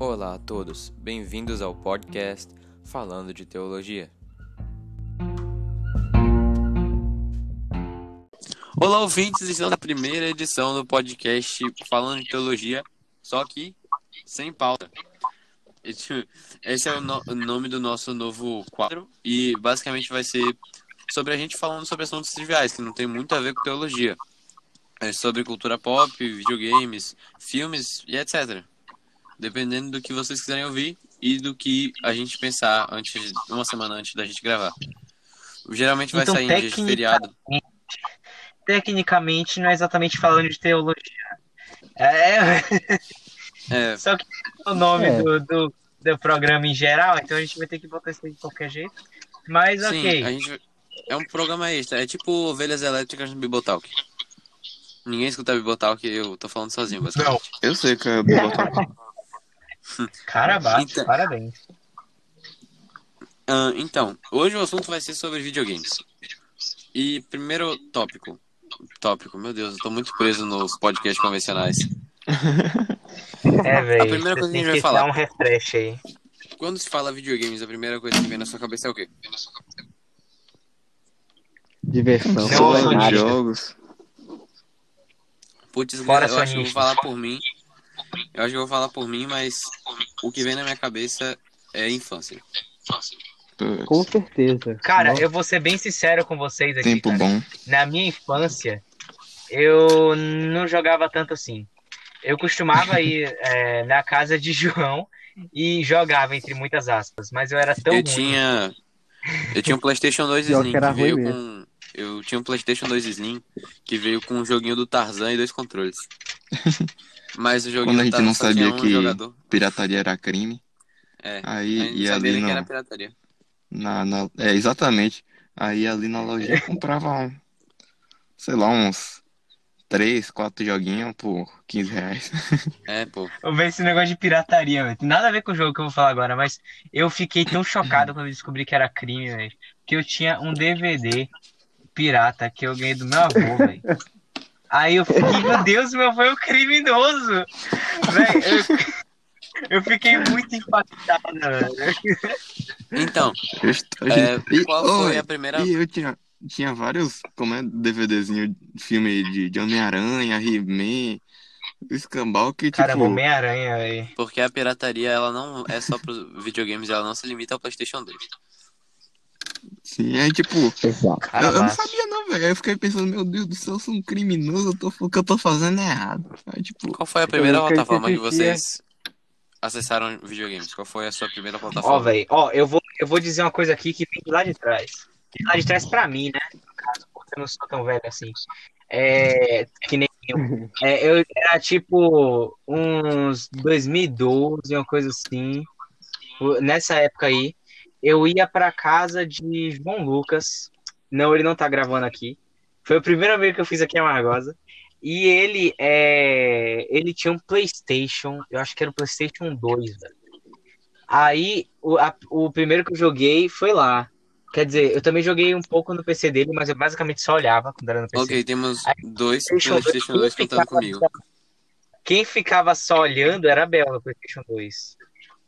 Olá a todos, bem-vindos ao podcast Falando de Teologia. Olá, ouvintes, estamos na primeira edição do podcast Falando de Teologia, só que sem pauta. Esse é o, no- o nome do nosso novo quadro e basicamente vai ser sobre a gente falando sobre assuntos triviais, que não tem muito a ver com teologia. É sobre cultura pop, videogames, filmes e etc. Dependendo do que vocês quiserem ouvir e do que a gente pensar antes, uma semana antes da gente gravar. Geralmente vai Então, sair em dia de feriado. Tecnicamente, não é exatamente falando de teologia. É, É, só que é o nome É. do, do, do programa em geral, então a gente vai ter que botar isso aí de qualquer jeito. Mas sim, ok. a gente é um programa extra, é tipo ovelhas elétricas no Bibotalk. Ninguém escuta Bibotalk, eu tô falando sozinho, basicamente. Eu sei que é Bibotalk. Cara bate, Então- parabéns. Ah, então, hoje o assunto vai ser sobre videogames. E primeiro tópico. Tópico, meu Deus, eu tô muito preso nos podcasts convencionais. É, velho. A primeira coisa que a gente vai falar. um refresh aí. Quando se fala videogames, a primeira coisa que vem na sua cabeça é o quê? Diversão, jogos. Putz, Fora eu acho que eu vou falar por mim. Eu acho que eu vou falar por mim, mas o que vem na minha cabeça é infância. Com certeza. Cara, Nossa, eu vou ser bem sincero com vocês aqui. Tempo cara. bom. Na minha infância, eu não jogava tanto assim. Eu costumava ir é, na casa de João e jogava, entre muitas aspas. Mas eu era tão eu ruim. tinha. Eu tinha um Playstation 2 Pior que Slim que veio com. Eu tinha um Playstation 2 Slim que veio com um joguinho do Tarzan e dois controles. Mas o joguinho Quando a gente Tarzan não sabia um que- jogador. Pirataria era crime. É. Aí A gente não ia sabia ali que era pirataria. na, na- É, exatamente. Aí ali na lojinha eu comprava, um, sei lá, uns 3, 4 joguinhos por 15 reais. É, pô. Eu vejo esse negócio de pirataria, velho. Tem nada a ver com o jogo que eu vou falar agora, mas eu fiquei tão chocado quando eu descobri que era crime, velho. Que eu tinha um DVD pirata que eu ganhei do meu avô, velho. Aí eu fiquei, meu Deus, meu avô é um criminoso. Eu, eu fiquei muito impactado, velho. Então, é, qual foi oi, a primeira. E eu tinha, tinha vários, como é, DVDzinho, filme de, de Homem-Aranha, He-Man, escambau que, tipo, Caramba, Homem-Aranha, velho. Porque a pirataria, ela não é só pros videogames, ela não se limita ao PlayStation 2. Sim, aí, tipo, Exato. eu, eu não sabia não, velho. Aí Eu fiquei pensando, meu Deus do céu, eu sou um criminoso, eu tô, o que eu tô fazendo é errado. Aí, tipo, Qual foi a primeira plataforma que vocês acessaram videogames? Qual foi a sua primeira Ó, plataforma? velho, ó, eu vou, eu vou dizer uma coisa aqui que vem de lá de trás. De lá de trás pra mim, né? No caso, porque eu não sou tão velho assim. É, que nem eu. É, eu era tipo uns 2012, uma coisa assim. Nessa época aí, eu ia pra casa de João Lucas. Não, ele não tá gravando aqui. Foi a primeira vez que eu fiz aqui a Margosa. E ele é, ele tinha um PlayStation, eu acho que era o PlayStation 2, velho. Aí, o, a- o primeiro que eu joguei foi lá. Quer dizer, eu também joguei um pouco no PC dele, mas eu basicamente só olhava quando era no PC. Ok, temos dois PlayStation PlayStation 2 quem contando comigo. só- Quem ficava só olhando era a Bel no PlayStation 2.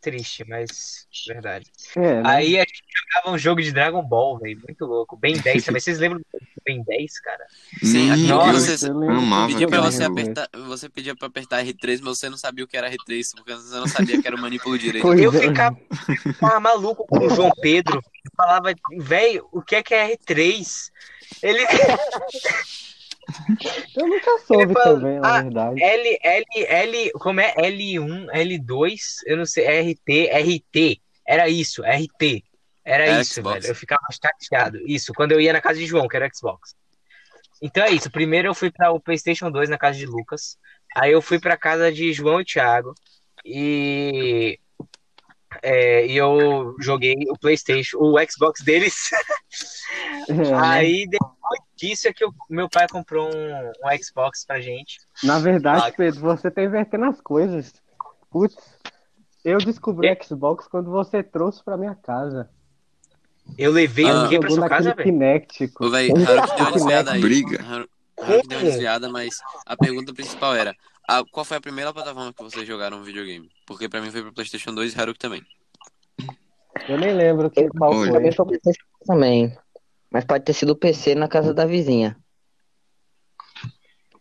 Triste, mas verdade. É, né? Aí a gente jogava um jogo de Dragon Ball, velho. Muito louco. Ben 10 também. Vocês lembram do Ben 10, cara? Sim, aqui Nossa, você amava pedia pra você apertar, você pedia pra apertar R3, mas você não sabia o que era R3, porque você não sabia que era o manipulo direito. Pois Eu é. ficava, ficava maluco com o João Pedro. Falava, velho, o que é que é R3? Ele. Eu nunca soube Ele fala, também, na ah, verdade. L, L, L, como é? L1, L2, eu não sei, RT, RT, era isso, RT, era É isso, Xbox. velho, eu ficava chateado, isso, quando eu ia na casa de João, que era Xbox. Então é isso, primeiro eu fui para o PlayStation 2 na casa de Lucas, aí eu fui para casa de João e Thiago, e, é, e eu joguei o PlayStation, o Xbox deles, É, né? aí depois disso é que o meu pai comprou um, um Xbox pra gente, Na verdade, Ah. Pedro, você tá invertendo as coisas. Putz, eu descobri É. Xbox quando você trouxe pra minha casa. eu levei Ah. o quê pra sua casa, velho? Kinect. Ô, véi, Haru que deu uma desviada aí. Briga. Haru, Haru que deu uma desviada, mas a pergunta principal era: Ah, qual foi a primeira plataforma que vocês jogaram um videogame? Porque pra mim foi pro PlayStation 2 e Haruki também. Eu nem lembro que qual Olha. foi. Também foi PlayStation também. Mas pode ter sido o PC na casa da vizinha.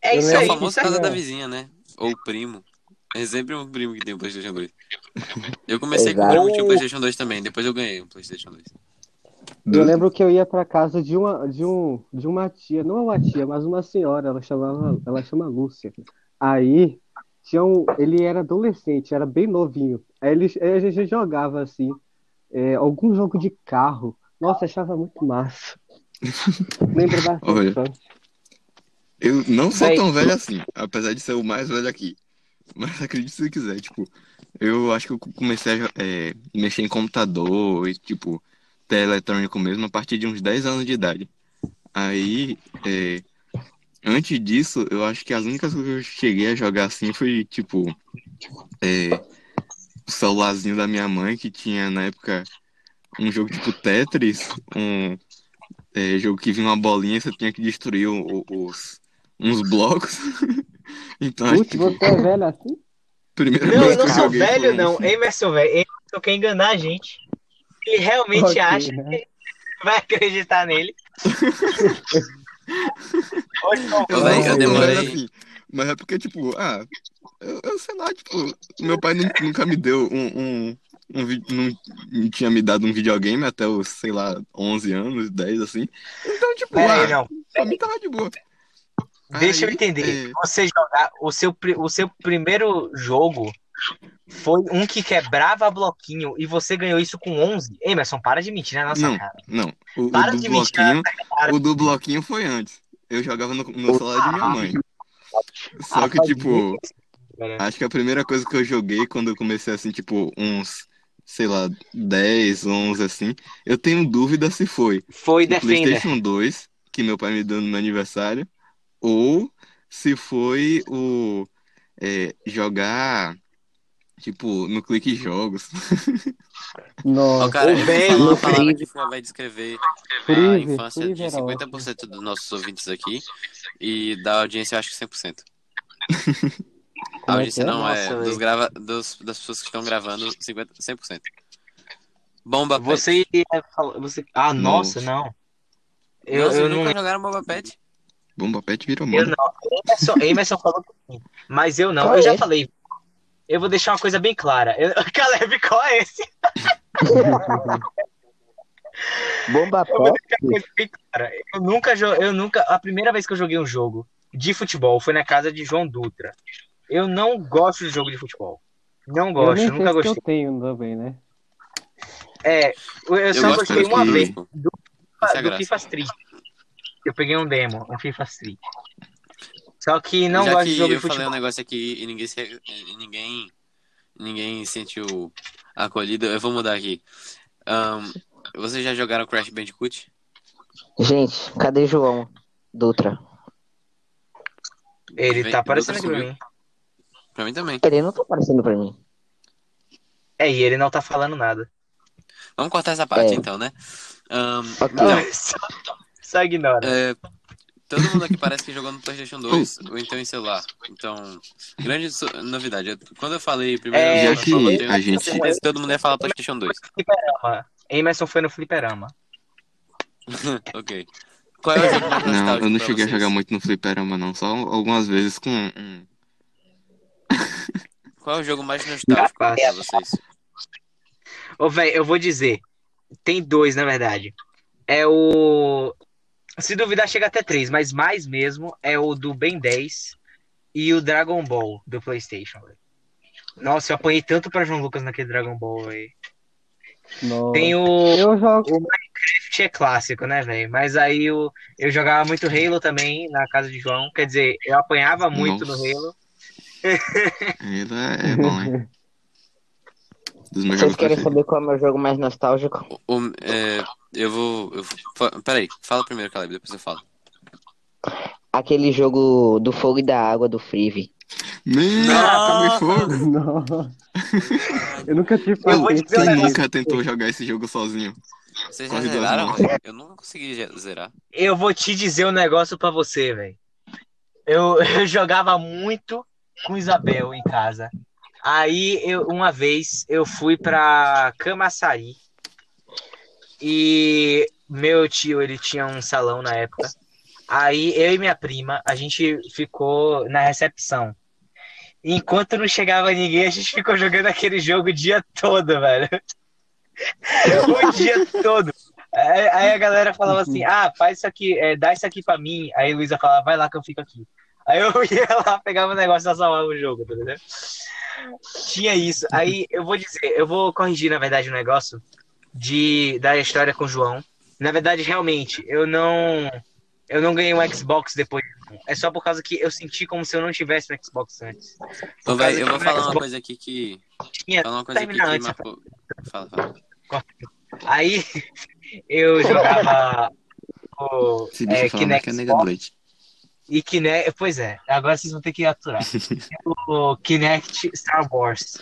É Eu isso É o aí. famoso aí. casa da vizinha, né? Ou primo. É sempre um primo que tem um PlayStation 2. Eu comecei com Exato. primo que tinha um PlayStation 2 também, depois eu ganhei um PlayStation 2. Eu lembro que eu ia pra casa de uma, de um, de uma tia, não uma tia, mas uma senhora, ela chamava, ela chama Lúcia. Aí tinha um, ele era adolescente, era bem novinho. Aí, ele, aí a gente jogava assim, é, algum jogo de carro. Nossa, achava muito massa. Lembro Olha. bastante. Eu não sou Véi. tão velho assim, apesar de ser o mais velho aqui. Mas acredite se quiser, tipo, eu acho que eu comecei a é, mexer em computador e, tipo, ter eletrônico mesmo a partir de uns 10 anos de idade. Aí, é, antes disso, eu acho que as únicas coisas que eu cheguei a jogar assim foi, tipo, é, o celularzinho da minha mãe, que tinha na época um jogo tipo Tetris, um é, jogo que vinha uma bolinha e você tinha que destruir o- o- os, uns blocos. então, Putz, que você é velho assim? primeira Não, eu não sou velho, não. Emerson, velho. Emerson quer enganar a gente. Ele realmente Ok, acha né? que vai acreditar nele. Eu eu tão demorei- assim, mas é porque, tipo, ah, eu, eu sei lá, tipo, meu pai nu- nunca me deu um, um, um vi- não, não tinha me dado um videogame até os, sei lá, 11 anos, 10, assim. Então, tipo, Pera ah, não. pra mim tava de boa. Deixa eu Aí, entender. é, Você jogar o seu, pri- o seu primeiro jogo foi um que quebrava bloquinho e você ganhou isso com 11? Emerson, para de mentir na nossa Não. cara. Não, o, o Para do de mentir na bloquinho, cara. o do bloquinho foi antes. Eu jogava no, no celular de minha mãe. Só que, Ah, tipo, velho. acho que a primeira coisa que eu joguei quando eu comecei, assim, tipo, uns, sei lá, 10, 11, assim, eu tenho dúvida se foi Foi o Defender. PlayStation 2, que meu pai me deu no meu aniversário, ou se foi o é, jogar, tipo, no Clique Jogos. Nossa, cara, eu falar uma palavra que vai descrever a infância de era 50% dos nossos ouvintes aqui e da audiência, eu acho que 100%. A Como é audiência é? não é dos grava, dos, das pessoas que estão gravando 50, 100%. Bomba Pet. Você ia falar. Você... Ah, nossa, não. Eu, Nossa, eu nunca não. jogaram Bomba Pet? Bomba Pet virou Eu moda. não. Emerson, Emerson falou que sim. Mas eu não. Qual eu já é? falei. Eu vou deixar uma coisa bem clara. Eu... Caleb, qual é esse? Bomba Eu vou deixar uma coisa bem clara. Eu nunca, eu nunca. A primeira vez que eu joguei um jogo de futebol foi na casa de João Dutra. Eu não gosto de jogo de futebol. Não eu gosto, sei nunca gostei. eu tenho também, né? É, eu Eu só gostei uma vez do, é do graça. FIFA Street. Eu peguei um demo, um FIFA Street. Só que não Já gosto que de jogo eu de falei um futebol. negócio aqui e ninguém, se, e ninguém, ninguém sentiu acolhido, eu vou mudar aqui. Ahn, vocês já jogaram Crash Bandicoot? Gente, cadê João Dutra? Ele Vem, tá o aparecendo aqui pra sumiu. mim. Pra mim também. Ele não tá aparecendo pra mim. É, e ele não tá falando nada. Vamos cortar essa parte É. então, né? Ahn, Ok. então, só, só ignora. é, todo mundo aqui parece que jogou no PlayStation 2 ou então em celular. Então, grande so- novidade. Quando eu falei primeiro, É, eu Já que falei, a gente- certeza que todo mundo ia falar PlayStation 2. Fliperama. Emerson foi no fliperama. ok. Qual é o jogo mais Não, eu não cheguei a vocês? jogar muito no fliperama, não. Só algumas vezes com. Qual é o jogo mais nostálgico pra vocês? Ô, velho, eu vou dizer. Tem dois, na verdade. É o. Se duvidar, chega até três, mas mais mesmo é o do Ben 10 e o Dragon Ball do PlayStation, velho. Nossa, eu apanhei tanto pra João Lucas naquele Dragon Ball, velho. Tem o. Eu jogo. O Minecraft é clássico, né, velho? Mas aí eu, eu jogava muito Halo também na casa de João. Quer dizer, eu apanhava muito Nossa. no Halo. Ele é, é bom, hein? Dos meus Vocês jogos querem preferidos. saber qual é o meu jogo mais nostálgico? O- é, eu vou. Eu vou fa- peraí, fala primeiro, Caleb, depois eu falo. Aquele jogo do fogo e da água do Freeve. Nossa! fogo! Não. Eu nunca tive Eu vou paciência. dizer um Quem negócio. nunca tentou jogar esse jogo sozinho? Vocês já Corrida zeraram? Eu não consegui ge- zerar. Eu vou te dizer um negócio pra você, velho. Eu, eu jogava muito com Isabel em casa. Aí, eu, uma vez, eu fui pra Camaçari. E meu tio, ele tinha um salão na época. Aí, eu e minha prima, a gente ficou na recepção. Enquanto não chegava ninguém, a gente ficou jogando aquele jogo o dia todo, velho. o dia todo. Aí aí a galera falava assim: ah, faz isso aqui, é, dá isso aqui pra mim. Aí a Luísa falava: vai lá que eu fico aqui. Aí eu ia lá, pegava o negócio e salvava o jogo, tá entendendo? Tinha isso. Aí eu vou dizer, eu vou corrigir, na verdade, o negócio de, da história com o João. Na verdade, realmente, eu não. Eu não ganhei um Xbox depois. É só por causa que eu senti como se eu não tivesse um Xbox antes. Eu vou falar uma Xbox coisa aqui que. tinha- Falar uma coisa aqui que antes, marcou. Fala, fala. Aí eu jogava o Se é, falar, né, Kinect que é leite. E Kinect. Pois é, agora vocês vão ter que aturar. o Kinect Star Wars.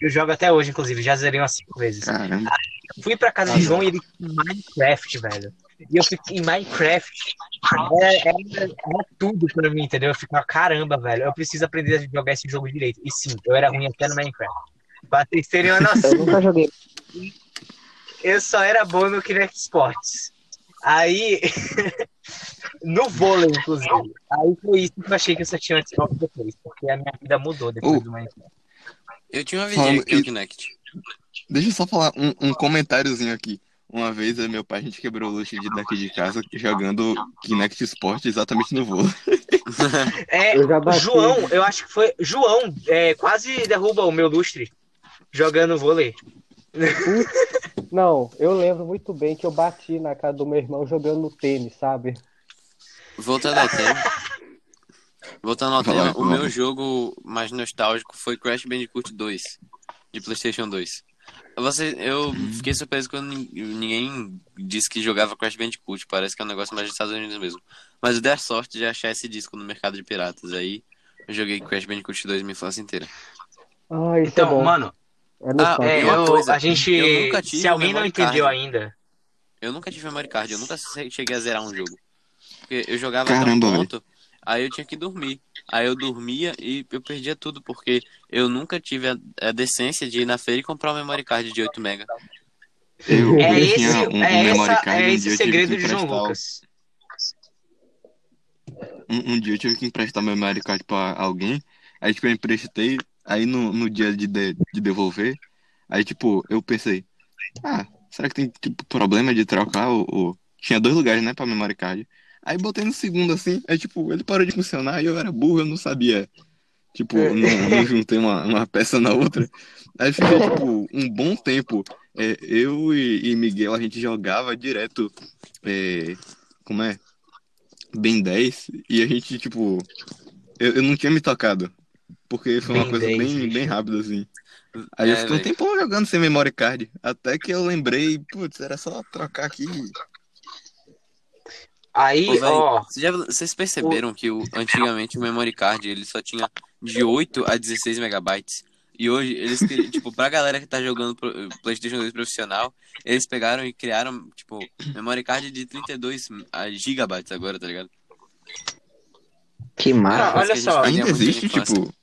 Eu jogo até hoje, inclusive, já zerei umas cinco vezes. Caramba. Fui pra casa do João e ele tinha Minecraft, velho. E eu fiquei em Minecraft. Era, era- era tudo pra mim, entendeu? Eu ficava, caramba, velho, eu preciso aprender a jogar esse jogo direito. E sim, eu era ruim até no Minecraft. Pra vocês terem uma noção. Eu nunca joguei. eu só era bom no Kinect Sports. Aí, no vôlei, inclusive. Aí foi isso que eu achei que eu só tinha um Xbox depois, porque a minha vida mudou depois Oh. do Minecraft. Eu tinha uma vidinha que o Kinect. Deixa eu só falar um, um comentáriozinho aqui. Uma vez, eu meu pai, a gente quebrou o luxo de daqui de casa jogando Kinect Sport exatamente no voo. É, Eu. João, eu acho que foi. João é, quase derruba o meu lustre jogando vôlei. Não, eu lembro muito bem que eu bati na casa do meu irmão jogando tênis, sabe? Voltando ao tema. Voltando ao tema, o meu jogo mais nostálgico foi Crash Bandicoot 2, de PlayStation 2. Você, eu fiquei surpreso quando nin- ninguém disse que jogava Crash Bandicoot, parece que é um negócio mais dos Estados Unidos mesmo. Mas eu dei a sorte de achar esse disco no mercado de piratas, aí eu joguei Crash Bandicoot 2 minha infância inteira. Ah, isso é Então, bom. mano, É nostálgico. é, uma eu- coisa, a gente. eu nunca tive Se alguém não entendeu card. ainda, Eu nunca tive memory card, eu nunca cheguei a zerar um jogo. Porque eu jogava Caramba, até um ponto, aí eu tinha que dormir. Aí eu dormia e eu perdia tudo, porque eu nunca tive a, a decência de ir na feira e comprar um memory card de 8 mega. Eu, é eu esse, um, um é memory essa, card, é um esse tive segredo de João Lucas. Um, um dia eu tive que emprestar meu memory card pra alguém. Aí, tipo, eu emprestei. Aí, no, no dia de, de, de devolver, aí, tipo, eu pensei: Ah, será que tem, tipo, problema de trocar o. o- Tinha dois lugares, né, pra memory card. Aí, botei no segundo, assim. Aí, tipo, ele parou de funcionar e eu era burro, eu não sabia. Tipo, É. não, não juntei uma, uma peça na outra. Aí, fiquei, tipo, um bom tempo. É, eu e, e Miguel, a gente jogava direto. é, como é? Ben 10. E a gente, tipo. Eu, eu não tinha me tocado. Porque foi uma Ben coisa 10, bem, bem rápida, assim. Aí eu É, fiquei um tempão jogando sem memory card. Até que eu lembrei, putz, era só trocar aqui. Aí, Ô, véi, ó, vocês, já- vocês perceberam que o, antigamente o memory card ele só tinha de 8 a 16 megabytes? E hoje, eles, tipo, pra galera que tá jogando PlayStation 2 profissional, eles pegaram e criaram, tipo, memory card de 32 gigabytes agora, tá ligado? Que Ah, massa. Parece olha que a gente só. Ainda existe, tipo.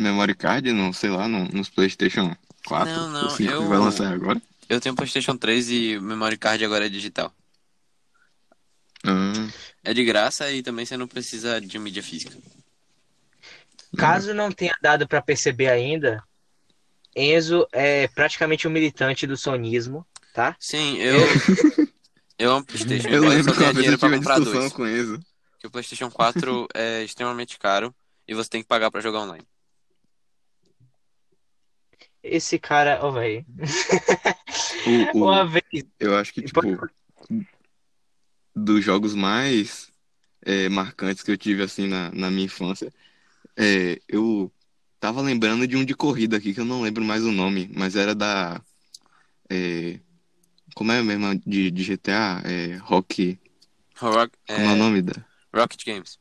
Memory card, no, sei lá, no, nos PlayStation 4. Não, não, o 5 eu- que vai lançar agora. Eu tenho PlayStation 3 e o memory card agora é digital. Ah, É de graça e também você não precisa de mídia física. caso não tenha dado pra perceber ainda, Enzo é praticamente um militante do sonismo, tá? Sim, eu. Eu amo PlayStation. eu lembro só que dinheiro eu tive pra uma comprar discussão dois. com o Enzo. Porque o PlayStation 4 é extremamente caro e você tem que pagar pra jogar online. Esse cara, ô, velho. O, o- Uma vez. eu acho que, tipo, dos jogos mais é, marcantes que eu tive, assim, na, na minha infância, é, eu tava lembrando de um de corrida aqui, que eu não lembro mais o nome, mas era da... é, como é mesmo de, de GTA? É, Rock... Rock, Como é o é, nome da... Rocket Games.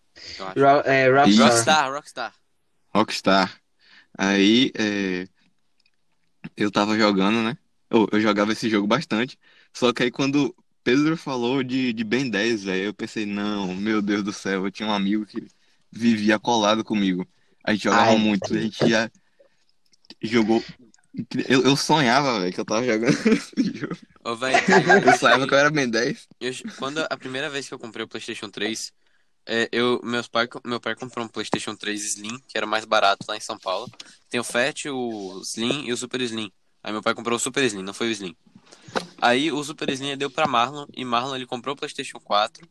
Ro é, Rockstar. Rockstar, Rockstar. Rockstar. Aí, é, eu tava jogando, né? Eu, eu jogava esse jogo bastante. Só que aí quando Pedro falou de, de Ben 10, velho, eu pensei, não, meu Deus do céu, eu tinha um amigo que vivia colado comigo. A gente jogava Ai, muito, a gente já jogou. Eu, eu sonhava, velho, que eu tava jogando esse jogo. Ô, Eu sonhava que eu era Ben 10. Eu- quando a primeira vez que eu comprei o PlayStation 3, é, eu, meus pai, meu pai comprou um PlayStation 3 Slim, que era mais barato lá em São Paulo. Tem o Fat, o Slim e o Super Slim. Aí meu pai comprou o Super Slim, não foi o Slim. Aí o Super Slim deu pra Marlon, e Marlon ele comprou o PlayStation 4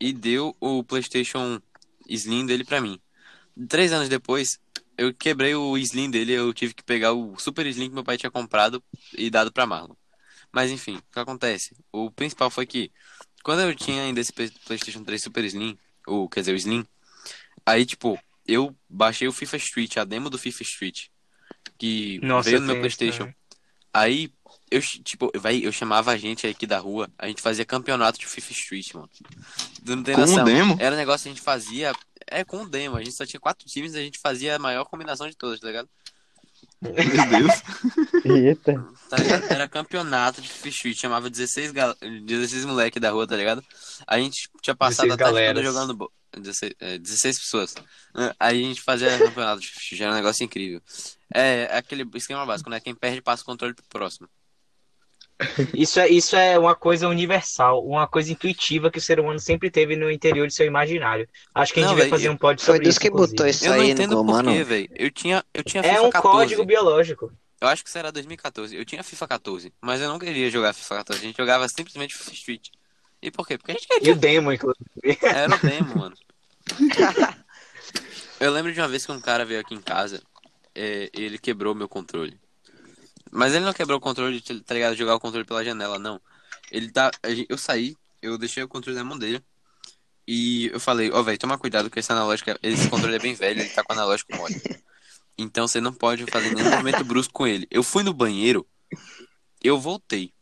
e deu o PlayStation Slim dele pra mim. Três anos depois, eu quebrei o Slim dele, eu tive que pegar o Super Slim que meu pai tinha comprado e dado pra Marlon. Mas enfim, o que acontece? O principal foi que quando eu tinha ainda esse Play- PlayStation 3 Super Slim, ou quer dizer, o Slim, aí tipo, eu baixei o FIFA Street, a demo do FIFA Street, que Nossa, veio no meu isso PlayStation. também. Aí eu, tipo, vai, eu chamava a gente aqui da rua, a gente fazia campeonato de FIFA Street, mano. Tu não tem Com o noção. demo? Era um negócio que a gente fazia, é com o demo, a gente só tinha quatro times e a gente fazia a maior combinação de todas, tá ligado? Meu Deus. Eita. Tá ligado? Era campeonato de Street, chamava 16, gal... 16 moleque da rua, tá ligado? A gente tinha passado 16 a tarde toda jogando bo... 16, é, 16 pessoas. Aí a gente fazia campeonato de Street, era um negócio incrível. É aquele esquema básico, né? Quem perde passa o controle pro próximo. Isso é, isso é uma coisa universal, uma coisa intuitiva que o ser humano sempre teve no interior de seu imaginário. Acho que a gente Não, devia velho, fazer eu- um pod Foi sobre Deus isso. que inclusive. botou isso Eu não aí entendo no por quê, mano. velho. Eu tinha, eu tinha É FIFA um 14. código biológico. Eu acho que isso era 2014. Eu tinha FIFA 14, mas eu não queria jogar FIFA 14. A gente jogava simplesmente FIFA Street. E por quê? Porque a gente E queria. o demo, inclusive. Era o demo, mano. Eu lembro de uma vez que um cara veio aqui em casa, é, ele quebrou meu controle. Mas ele não quebrou o controle, tá ligado? Jogar o controle pela janela, não. Ele tá. Eu saí, eu deixei o controle na mão dele. E eu falei, ó, velho, toma cuidado que esse analógico, é- esse controle é bem velho, ele tá com o analógico mole. Então você não pode fazer nenhum movimento brusco com ele. Eu fui no banheiro, eu voltei.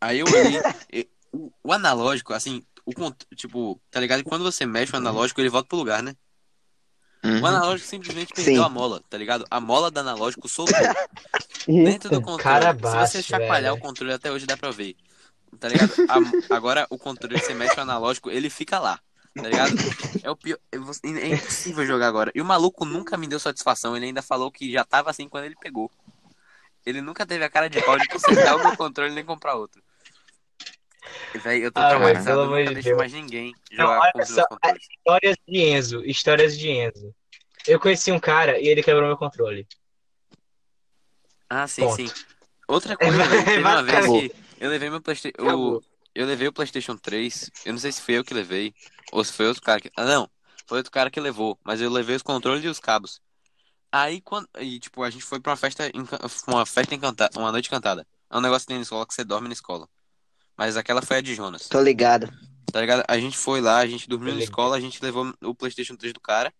Aí eu olhei, o, o analógico, assim, o tipo, tá ligado? Quando você mexe o analógico, ele volta pro lugar, né? O Uhum. analógico simplesmente perdeu Sim. a mola, tá ligado? A mola do analógico soltou dentro do controle. Cara Se baixo, você chacoalhar velho. o controle até hoje dá pra ver. Tá ligado? A- agora o controle, você mexe o analógico, ele fica lá. Tá ligado? É o pior. É impossível jogar agora. E o maluco nunca me deu satisfação. Ele ainda falou que já tava assim quando ele pegou. Ele nunca teve a cara de pau de consertar o meu controle nem comprar outro. Véi, eu tô Ah, traumatizado. Eu nunca de deixo Deus. mais ninguém Não, jogar os só, controles. Histórias de Enzo. Histórias de Enzo. Eu conheci um cara e ele quebrou meu controle. Ah, sim, Ponto. sim. Outra coisa, velho, teve uma vez que eu levei meu PlayStation. Acabou. Eu levei o PlayStation 3. Eu não sei se fui eu que levei. Ou se foi outro cara que. Ah, não. Foi outro cara que levou. Mas eu levei os controles e os cabos. Aí quando. E, tipo, a gente foi pra uma festa. Uma festa encantada. Uma noite cantada. É um negócio que tem na escola que você dorme na escola. Mas aquela foi a de Jonas. Tô ligado. Tá ligado? A gente foi lá, a gente dormiu na escola, a gente levou o PlayStation 3 do cara,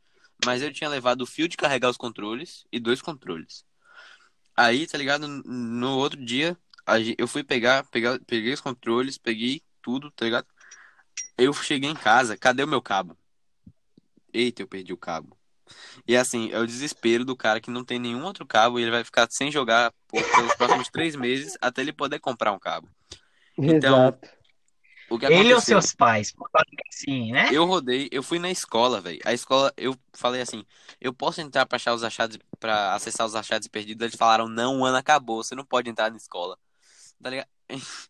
mas eu tinha levado o fio de carregar os controles e dois controles. Aí, tá ligado? No outro dia, eu fui pegar, pegar, peguei os controles, peguei tudo, tá ligado? Eu cheguei em casa, cadê o meu cabo? Eita, eu perdi o cabo. E assim, é o desespero do cara que não tem nenhum outro cabo e ele vai ficar sem jogar por, pelos próximos três meses até ele poder comprar um cabo. Então, Ele ou seus pais? Sim, né? Eu rodei, eu fui na escola, velho. A escola, eu falei assim, eu posso entrar pra achar os achados, para acessar os achados perdidos? Eles falaram, não, o ano acabou, você não pode entrar na escola. Tá ligado?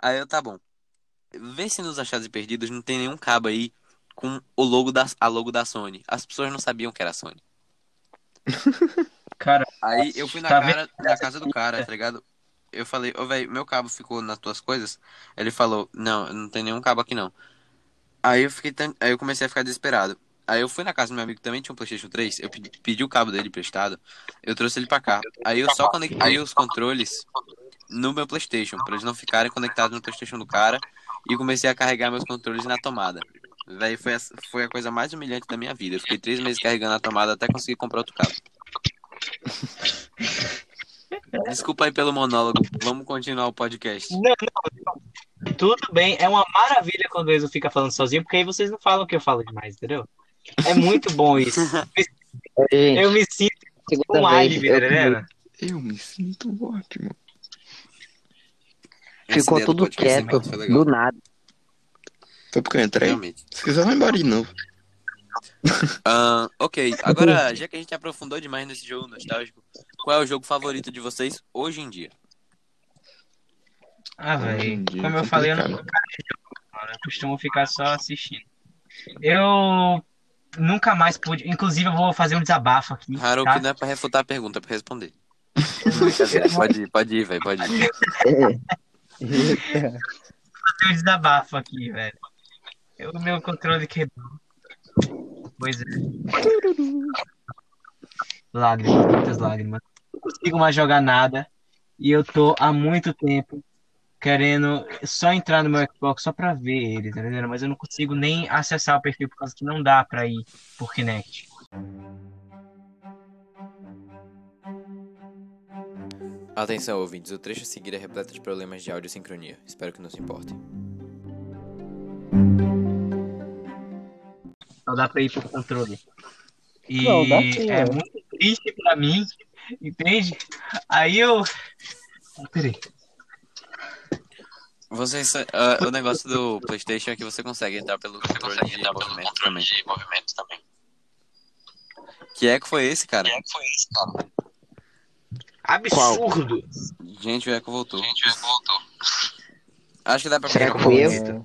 Aí eu, tá bom. Vê se nos achados perdidos não tem nenhum cabo aí com o logo da, a logo da Sony. As pessoas não sabiam que era Sony. Cara, Aí eu fui na, Tá cara, na casa do cara, tá ligado? Eu falei, ô, velho, meu cabo ficou nas tuas coisas? Ele falou, não, não tem nenhum cabo aqui não. Aí eu fiquei, aí eu comecei a ficar desesperado. Aí eu fui na casa do meu amigo que também tinha um PlayStation 3, eu pedi, pedi o cabo dele emprestado, eu trouxe ele pra cá. Aí eu só conectei os controles no meu PlayStation, pra eles não ficarem conectados no PlayStation do cara, e comecei a carregar meus controles na tomada. Véi, foi foi a coisa mais humilhante da minha vida. Eu fiquei três meses carregando a tomada até conseguir comprar outro cabo. Desculpa aí pelo monólogo. Vamos continuar o podcast. Não, não. Tudo bem, é uma maravilha quando o Enzo fica falando sozinho, porque aí vocês não falam que eu falo demais, entendeu? É muito bom isso. Gente, Eu me sinto um álibi, eu- entendendo? Eu me sinto ótimo. Ficou tudo quieto, do nada. Foi porque eu entrei. Realmente. Se quiser, vai embora de novo. Ahn, ok, agora, já que a gente aprofundou demais nesse jogo nostálgico, qual é o jogo favorito de vocês hoje em dia? Ah, velho. dia é Como eu falei, eu não cara. Eu costumo ficar só assistindo. Eu nunca mais pude. Inclusive, eu vou fazer um desabafo aqui. Haruki tá? não é pra refutar a pergunta, é pra responder. Pode ir, pode ir, velho, pode ir. Fazer um desabafo aqui, velho. Eu- O meu controle quebrou. Pois é. Lágrimas, muitas lágrimas. Não consigo mais jogar nada. E eu tô há muito tempo querendo só entrar no meu Xbox só pra ver ele, tá entendendo? Mas eu não consigo nem acessar o perfil por causa que não dá pra ir por Kinect. Atenção, ouvintes, o trecho a seguir é repleto de problemas de áudio e sincronia. Espero que não se importem. Só dá pra ir por controle. E Não, dá sim, é ué. muito triste pra mim, entende? Aí eu. Ah, Peraí. Você, ah, o negócio do PlayStation é que você consegue entrar pelo controle de movimento também. Que eco foi esse, cara? Absurdo! Gente, o eco voltou. Acho que dá pra Será que fui eu? É,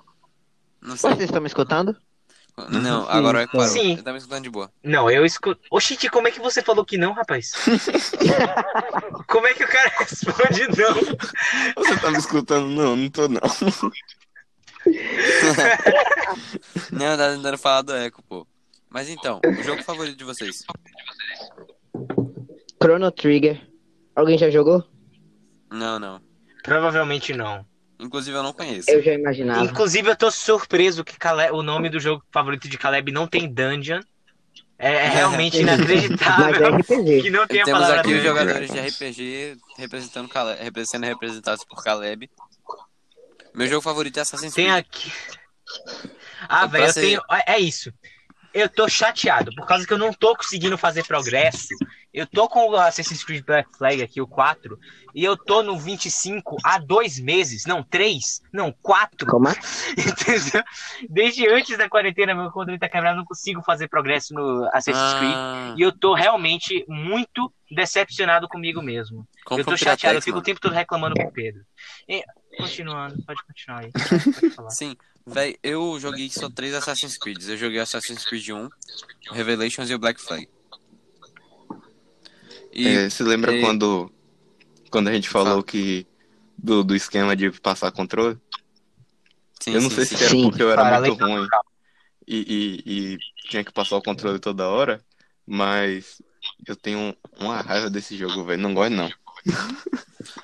Não sei. Vocês estão me escutando? Não, agora o eco parou. Sim. Eu tava escutando de boa. Não, eu escuto. Oxi, como é que você falou que não, rapaz? como é que o cara responde não? Você tá me escutando? Não, não tô não. Não, eu tava tentando falar do eco, pô. Mas então, o jogo favorito de vocês? Chrono Trigger. Alguém já jogou? Não, não. Provavelmente não. Inclusive eu não conheço. Eu já imaginava. Inclusive, eu tô surpreso que Cale- o nome do jogo favorito de Caleb não tem dungeon. É, é realmente é inacreditável RPG. que não tenha a Temos palavra aqui os jogadores de RPG representando Caleb, sendo representados por Caleb. Meu jogo favorito é Assassin's Tem Creed. aqui. Ah, velho, eu tenho. É isso. Eu tô chateado, por causa que eu não tô conseguindo fazer progresso. Eu tô com o Assassin's Creed Black Flag aqui, o 4, e eu tô no 25 há dois meses. Não, três. Não, quatro. Como é? Entendeu? Desde antes da quarentena, meu controle tá quebrado, eu não consigo fazer progresso no Assassin's Creed. Ah, E eu tô realmente muito decepcionado comigo mesmo. compra eu tô chateado, eu fico o tempo todo reclamando com o Pedro. E, continuando, pode continuar aí. Pode falar. Sim, véi, eu joguei só três Assassin's Creed. Eu joguei o Assassin's Creed 1, o Revelations e o Black Flag. E É, você lembra e- quando, quando a gente falou que do, do esquema de passar controle? sim, eu não sim, sei sim. se era Sim. porque eu era Para, muito ruim e, e, e tinha que passar o controle toda hora, mas eu tenho uma raiva desse jogo, velho. Não gosto, não.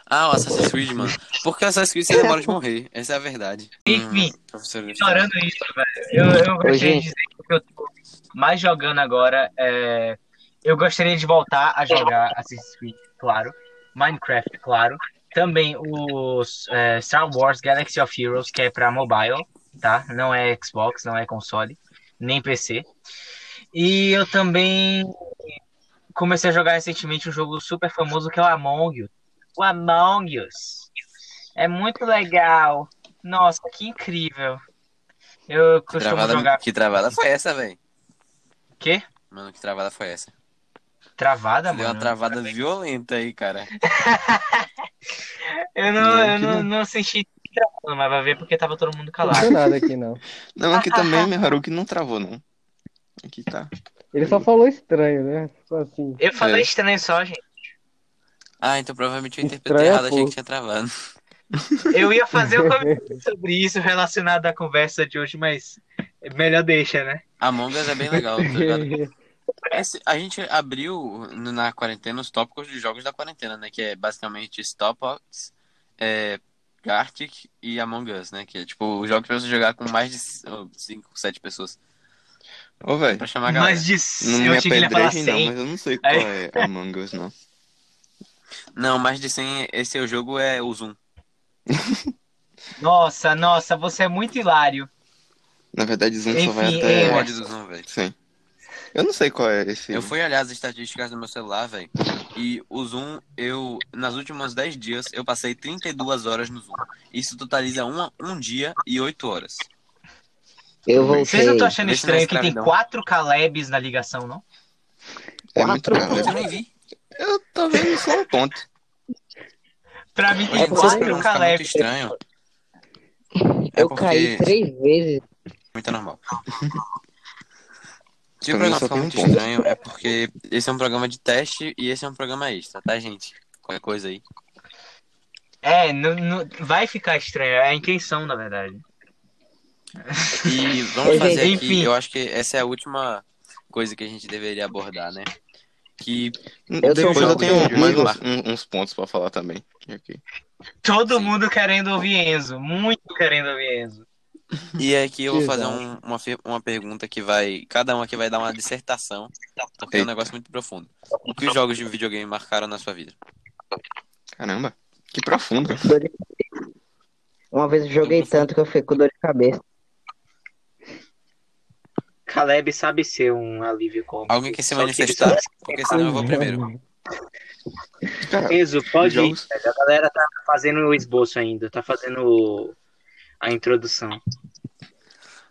Ah, o Assassin's Creed, mano. Porque o Assassin's Creed você demora de morrer. Essa é a verdade. Enfim, Hum, ignorando isso, velho, eu, eu gostaria de gente. dizer que o que eu tô mais jogando agora é. Eu gostaria de voltar a jogar Assassin's Creed, claro. Minecraft, claro. Também os é, Star Wars Galaxy of Heroes, que é pra mobile, tá? Não é Xbox, não é console, nem PC. E eu também comecei a jogar recentemente um jogo super famoso que é o Among Us. O Among Us. É muito legal. Nossa, que incrível. Eu Que costumo travada, jogar. que travada foi essa, velho? Quê? Mano, que travada foi essa? Travada, Deu uma mano? travada violenta aí, cara. Eu não, Não, eu não, não. não senti travando, mas vai ver porque tava todo mundo Não calado. tem nada aqui, não. Não, aqui também, meu Haruki não travou, não. Aqui tá. Ele só falou estranho, né? Ficou assim. Eu falei É. estranho só, gente. Ah, então provavelmente eu interpretei Estranho é errado, achei que tinha travado. Eu ia fazer um comentário sobre isso relacionado à conversa de hoje, mas melhor deixa, né? Among Us é bem legal, tá ligado? Esse- a gente abriu na quarentena os tópicos de jogos da quarentena, né? Que é basicamente Stopbox, é, Gartic e Among Us, né? Que é tipo os jogos pra você jogar com mais de 5, 7 pessoas. Ô, velho, Pra chamar a galera. Mas de não me que apedrejem, não, 100. mas eu não sei qual Aí- é Among Us, não. Não, mais de 100, esse é o jogo é o Zoom. Nossa, nossa, você é muito hilário. Na verdade, Zoom só vai Enfim, O é, até. mod do Zoom, velho. Sim. Eu não sei qual é esse. Eu fui olhar as estatísticas do meu celular, velho. E o Zoom, eu, nas últimas 10 dias, eu passei 32 horas no Zoom. Isso totaliza uma, um dia e 8 horas. Eu Vocês voltei. Vocês não estão achando Deixa estranho que tem escravidão. quatro Calebs na ligação, não? É muito Quatro grande. Eu nem vi. Eu tô vendo só um ponto. Pra mim tem vocês quatro muito Calebs. estranho. É Eu caí porque três vezes. muito normal. Se o Pra mim programa um muito estranho, é porque esse é um programa de teste e esse é um programa extra, tá, gente? Qualquer coisa aí. É, não, não- vai ficar estranho. É a intenção, na verdade. E vamos fazer aqui, enfim. eu acho que essa é a última coisa que a gente deveria abordar, né? Que Eu Depois eu tenho mais uns, uns pontos pra falar também. Aqui. Todo Sim. mundo querendo ouvir Enzo. Muito querendo ouvir Enzo. E aqui eu vou fazer um- uma, uma pergunta que vai. Cada um aqui vai dar uma dissertação, porque é um negócio muito profundo. O que os jogos de videogame marcaram na sua vida? Caramba, que profundo. Uma vez eu joguei tanto que eu fiquei com dor de cabeça. Caleb sabe ser um alívio cômico. Alguém quer se manifestar? Porque senão eu vou primeiro. Enzo, pode ir. A galera tá fazendo o esboço ainda. Tá fazendo a introdução.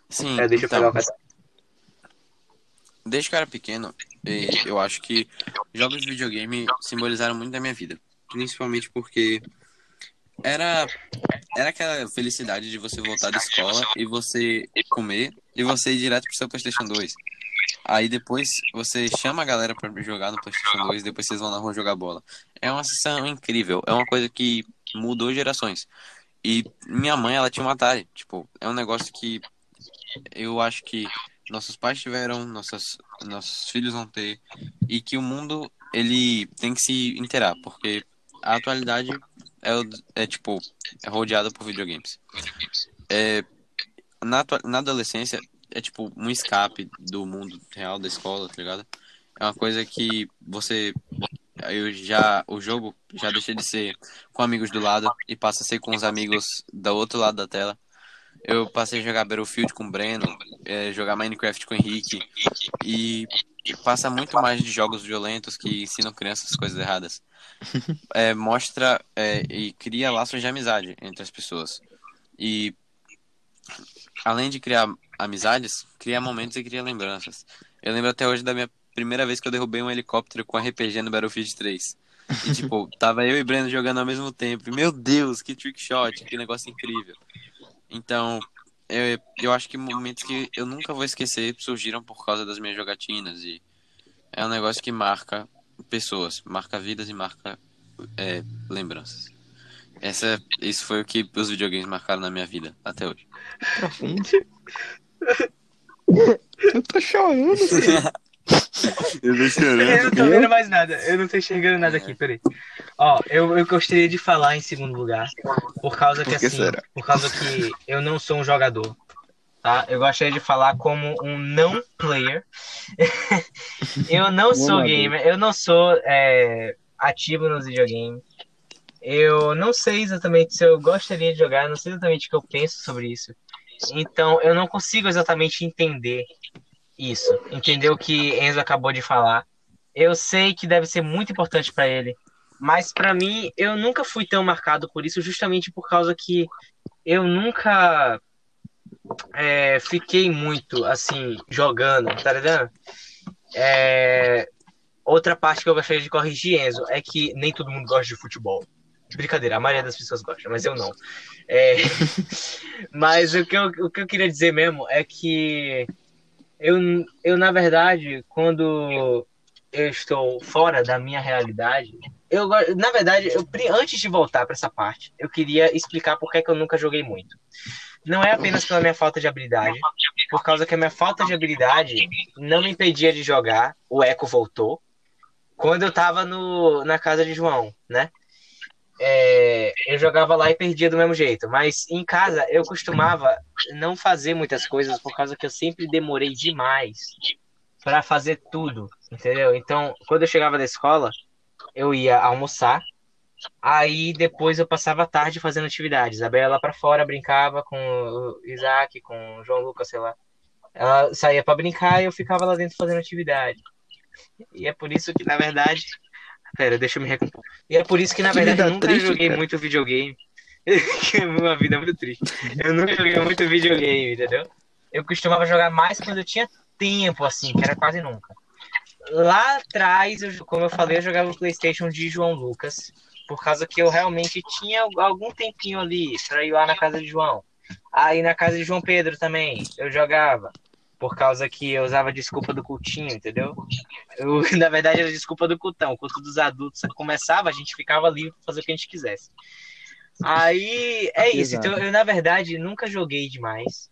Sim, É, deixa eu pegar então, o desde que eu era pequeno, eu acho que jogos de videogame simbolizaram muito da minha vida. Principalmente porque era, era aquela felicidade de você voltar da escola e você comer e você ir direto pro seu PlayStation 2. Aí depois você chama a galera pra jogar no PlayStation 2 depois vocês vão na rua jogar bola. É uma sensação incrível, é uma coisa que mudou gerações. E minha mãe, ela tinha um Atari, tipo, é um negócio que eu acho que nossos pais tiveram, nossas, nossos filhos vão ter, e que o mundo ele tem que se inteirar, porque a atualidade é, é tipo é rodeada por videogames. É, na, na adolescência é tipo um escape do mundo real da escola, tá ligado? É uma coisa que você eu já o jogo já deixa de ser com amigos do lado e passa a ser com os amigos do outro lado da tela. Eu passei a jogar Battlefield com o Breno, é, jogar Minecraft com o Henrique e passa muito mais de jogos violentos que ensinam crianças coisas erradas. É, mostra é, e cria laços de amizade entre as pessoas. E além de criar amizades, cria momentos e cria lembranças. Eu lembro até hoje da minha primeira vez que eu derrubei um helicóptero com RPG no Battlefield 3. E tipo, tava eu e Breno jogando ao mesmo tempo. E, meu Deus, que trick shot, que negócio incrível. Então, eu, eu acho que momentos que eu nunca vou esquecer surgiram por causa das minhas jogatinas. E é um negócio que marca pessoas, marca vidas e marca é, lembranças. Essa, isso foi o que os videogames marcaram na minha vida até hoje. profundo. Eu tô chorando. Eu tô chorando. Eu não tô vendo mais nada. Eu não tô enxergando nada aqui, peraí. Ó, eu, eu gostaria de falar em segundo lugar. Por causa que Por que assim. será? Por causa que eu não sou um jogador. Tá? Eu gostaria de falar como um não player. eu não sou gamer, eu não sou é, ativo nos videogames. Eu não sei exatamente se eu gostaria de jogar, não sei exatamente o que eu penso sobre isso. Então, eu não consigo exatamente entender isso. Entender o que Enzo acabou de falar. Eu sei que deve ser muito importante pra ele, mas pra mim eu nunca fui tão marcado por isso, justamente por causa que eu nunca é, fiquei muito assim jogando, tá ligado? É, outra parte que eu gostaria de corrigir, Enzo, é que nem todo mundo gosta de futebol. Brincadeira, a maioria das pessoas gosta, mas eu não. É, mas o que, eu, o que eu queria dizer mesmo é que eu, eu, na verdade, quando eu estou fora da minha realidade, eu, na verdade, eu, antes de voltar para essa parte, eu queria explicar por que, que eu nunca joguei muito. Não é apenas pela minha falta de habilidade, por causa que a minha falta de habilidade não me impedia de jogar, o Eco voltou, quando eu tava no, na casa de João, né? É, eu jogava lá e perdia do mesmo jeito, mas em casa eu costumava não fazer muitas coisas por causa que eu sempre demorei demais para fazer tudo, entendeu? Então, quando eu chegava da escola, eu ia almoçar, aí depois eu passava a tarde fazendo atividades. A Bela lá para fora brincava com o Isaac, com o João Lucas, sei lá. Ela saía para brincar e eu ficava lá dentro fazendo atividade. E é por isso que, na verdade. Pera, deixa eu me recompor. E é por isso que, na Que verdade, eu nunca triste, joguei cara. muito videogame. Uma vida muito triste. Eu nunca joguei muito videogame, entendeu? eu costumava jogar mais quando eu tinha tempo, assim, que era quase nunca. Lá atrás, eu- como eu falei, eu jogava o PlayStation de João Lucas, por causa que eu realmente tinha algum tempinho ali pra ir lá na casa de João. Aí na casa de João Pedro também, eu jogava, por causa que eu usava a desculpa do cultinho, entendeu? Eu, na verdade, era a desculpa do cultão. O culto dos adultos começava, a gente ficava livre pra fazer o que a gente quisesse. Aí é isso. Então, eu, na verdade, nunca joguei demais.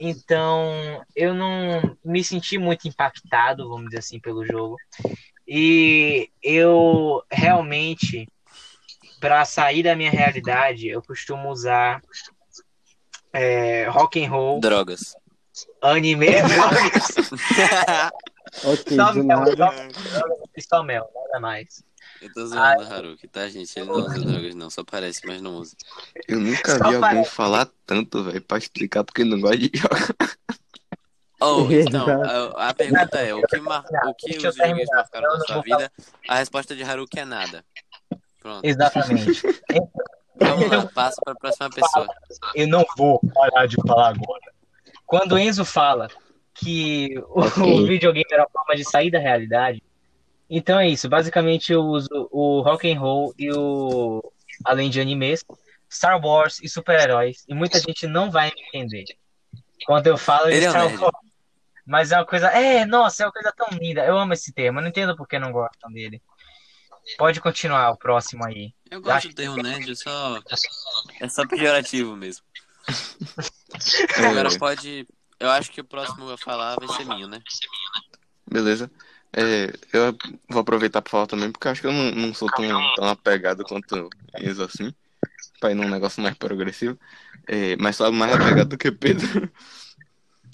Então, eu não me senti muito impactado, vamos dizer assim, pelo jogo. E eu realmente, para sair da minha realidade, eu costumo usar é, rock and roll, Drogas. Anime, drogas, Ok, só do mel, nada. só- mel, nada mais. Eu tô zoando o Haruki, tá, gente? Ele não usa drogas, não. Só parece, mas não usa. Eu nunca Só vi alguém parece. falar tanto, velho, pra explicar porque não gosta de jogar. Oh, então, a, a pergunta é: o que, mar... o que os videogames terminar, marcaram na sua vida? A resposta de Haruki é nada. Pronto. Exatamente. Vamos lá, passa pra próxima pessoa. Eu não vou parar de falar agora. Quando o Enzo fala que o, Ok. o videogame era uma forma de sair da realidade, então é isso. Basicamente eu uso o rock and roll e o além de animes, Star Wars e super-heróis. E muita gente não vai me entender. Quando eu falo de Ele é Star. Wars. Mas é uma coisa. É, nossa, é uma coisa tão linda. Eu amo esse termo. Eu não entendo por que não gostam dele. Pode continuar o próximo aí. Eu gosto do termo nerd, só. É só pejorativo mesmo. Agora pode. Eu acho que o próximo a falar vai ser minha, né? Beleza. É, eu vou aproveitar pra falar também, porque eu acho que eu não, não sou tão, tão apegado quanto Enzo assim. Pra ir num negócio mais progressivo. É, mas só mais apegado do que Pedro.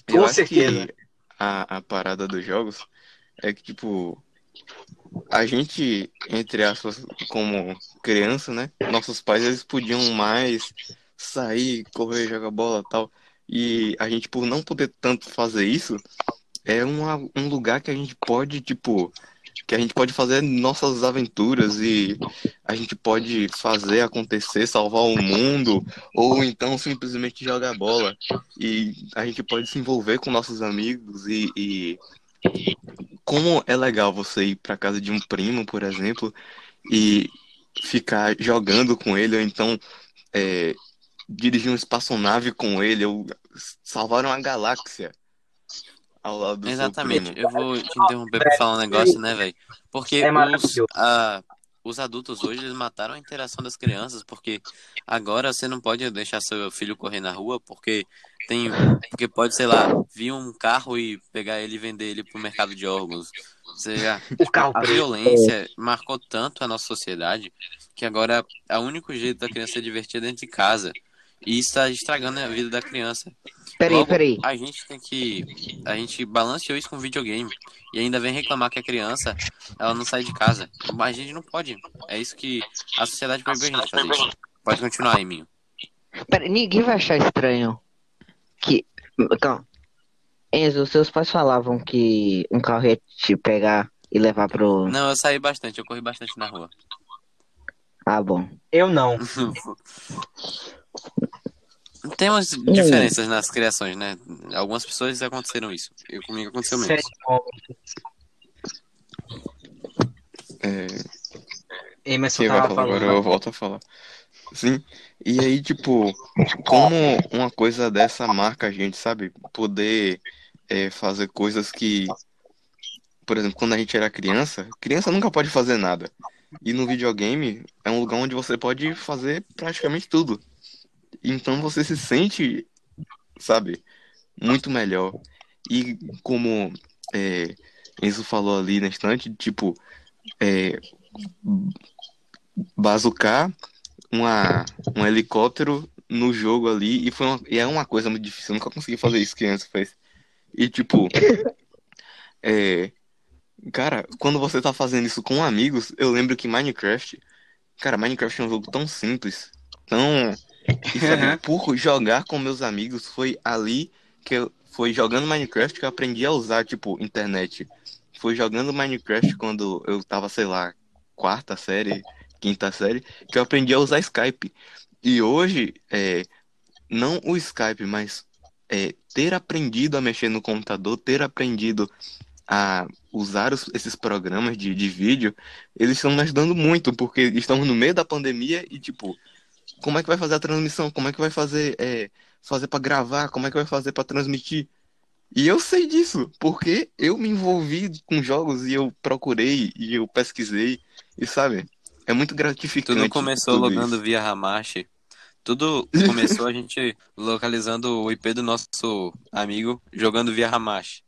Eu Com acho certeza. que a, a parada dos jogos é que, tipo, a gente, entre aspas, como criança, né? Nossos pais, eles podiam mais sair, correr, jogar bola tal. E a gente, por não poder tanto fazer isso, é uma, um lugar que a gente pode, tipo, que a gente pode fazer nossas aventuras e a gente pode fazer acontecer, salvar o mundo, ou então simplesmente jogar bola. E a gente pode se envolver com nossos amigos e, e como é legal você ir para casa de um primo, por exemplo, e ficar jogando com ele, ou então é, dirigir uma espaçonave com ele, ou salvar uma galáxia ao lado do Exatamente. seu primo. Eu vou te interromper pra falar um negócio, né, velho? Porque É os, ah, os adultos hoje eles mataram a interação das crianças, porque agora você não pode deixar seu filho correr na rua, porque tem. Porque pode, sei lá, vir um carro e pegar ele e vender ele pro mercado de órgãos. Ou seja, a violência marcou tanto a nossa sociedade que agora é o único jeito da criança se divertir é dentro de casa. E isso está estragando a vida da criança. Peraí, Logo, peraí. A gente tem que. A gente balanceou isso com videogame. E ainda vem reclamar que a criança ela não sai de casa. Mas a gente não pode. É isso que a sociedade proíbe a gente fazer isso. Pode continuar aí, Minho. Peraí, ninguém vai achar estranho que. Calma. Enzo, seus pais falavam que um carro ia te pegar e levar pro. Não, eu saí bastante, eu corri bastante na rua. Ah, bom. Eu não. Temos diferenças nas criações, né? Algumas pessoas aconteceram isso. Eu comigo aconteceu homens. É, Emerson Quem vai falar agora falando. eu volto a falar. Sim. E aí, tipo, como uma coisa dessa marca a gente, sabe? Poder é, fazer coisas que, por exemplo, quando a gente era criança, criança nunca pode fazer nada. E no videogame é um lugar onde você pode fazer praticamente tudo. Então você se sente, sabe, muito melhor. E como é, Enzo falou ali na estante, tipo, é, bazucar uma, um helicóptero no jogo ali e foi uma, e é uma coisa muito difícil, eu nunca consegui fazer isso que antes fez. E tipo, é, cara, quando você tá fazendo isso com amigos, eu lembro que Minecraft, cara, Minecraft é um jogo tão simples, tão e sabe, Uhum. por jogar com meus amigos foi ali que eu foi jogando Minecraft que eu aprendi a usar tipo internet. Foi jogando Minecraft quando eu tava, sei lá, quarta série, quinta série, que eu aprendi a usar Skype. E hoje, é, não o Skype, mas é, ter aprendido a mexer no computador, ter aprendido a usar os- esses programas de, de vídeo, eles estão me ajudando muito, porque estamos no meio da pandemia e, tipo, como é que vai fazer a transmissão? Como é que vai fazer, é, fazer para gravar? Como é que vai fazer para transmitir? E eu sei disso, porque eu me envolvi com jogos e eu procurei e eu pesquisei, e sabe? É muito gratificante. Tudo começou tudo logando isso. via Hamashi. Tudo começou a gente localizando o IP do nosso amigo jogando via Hamashi.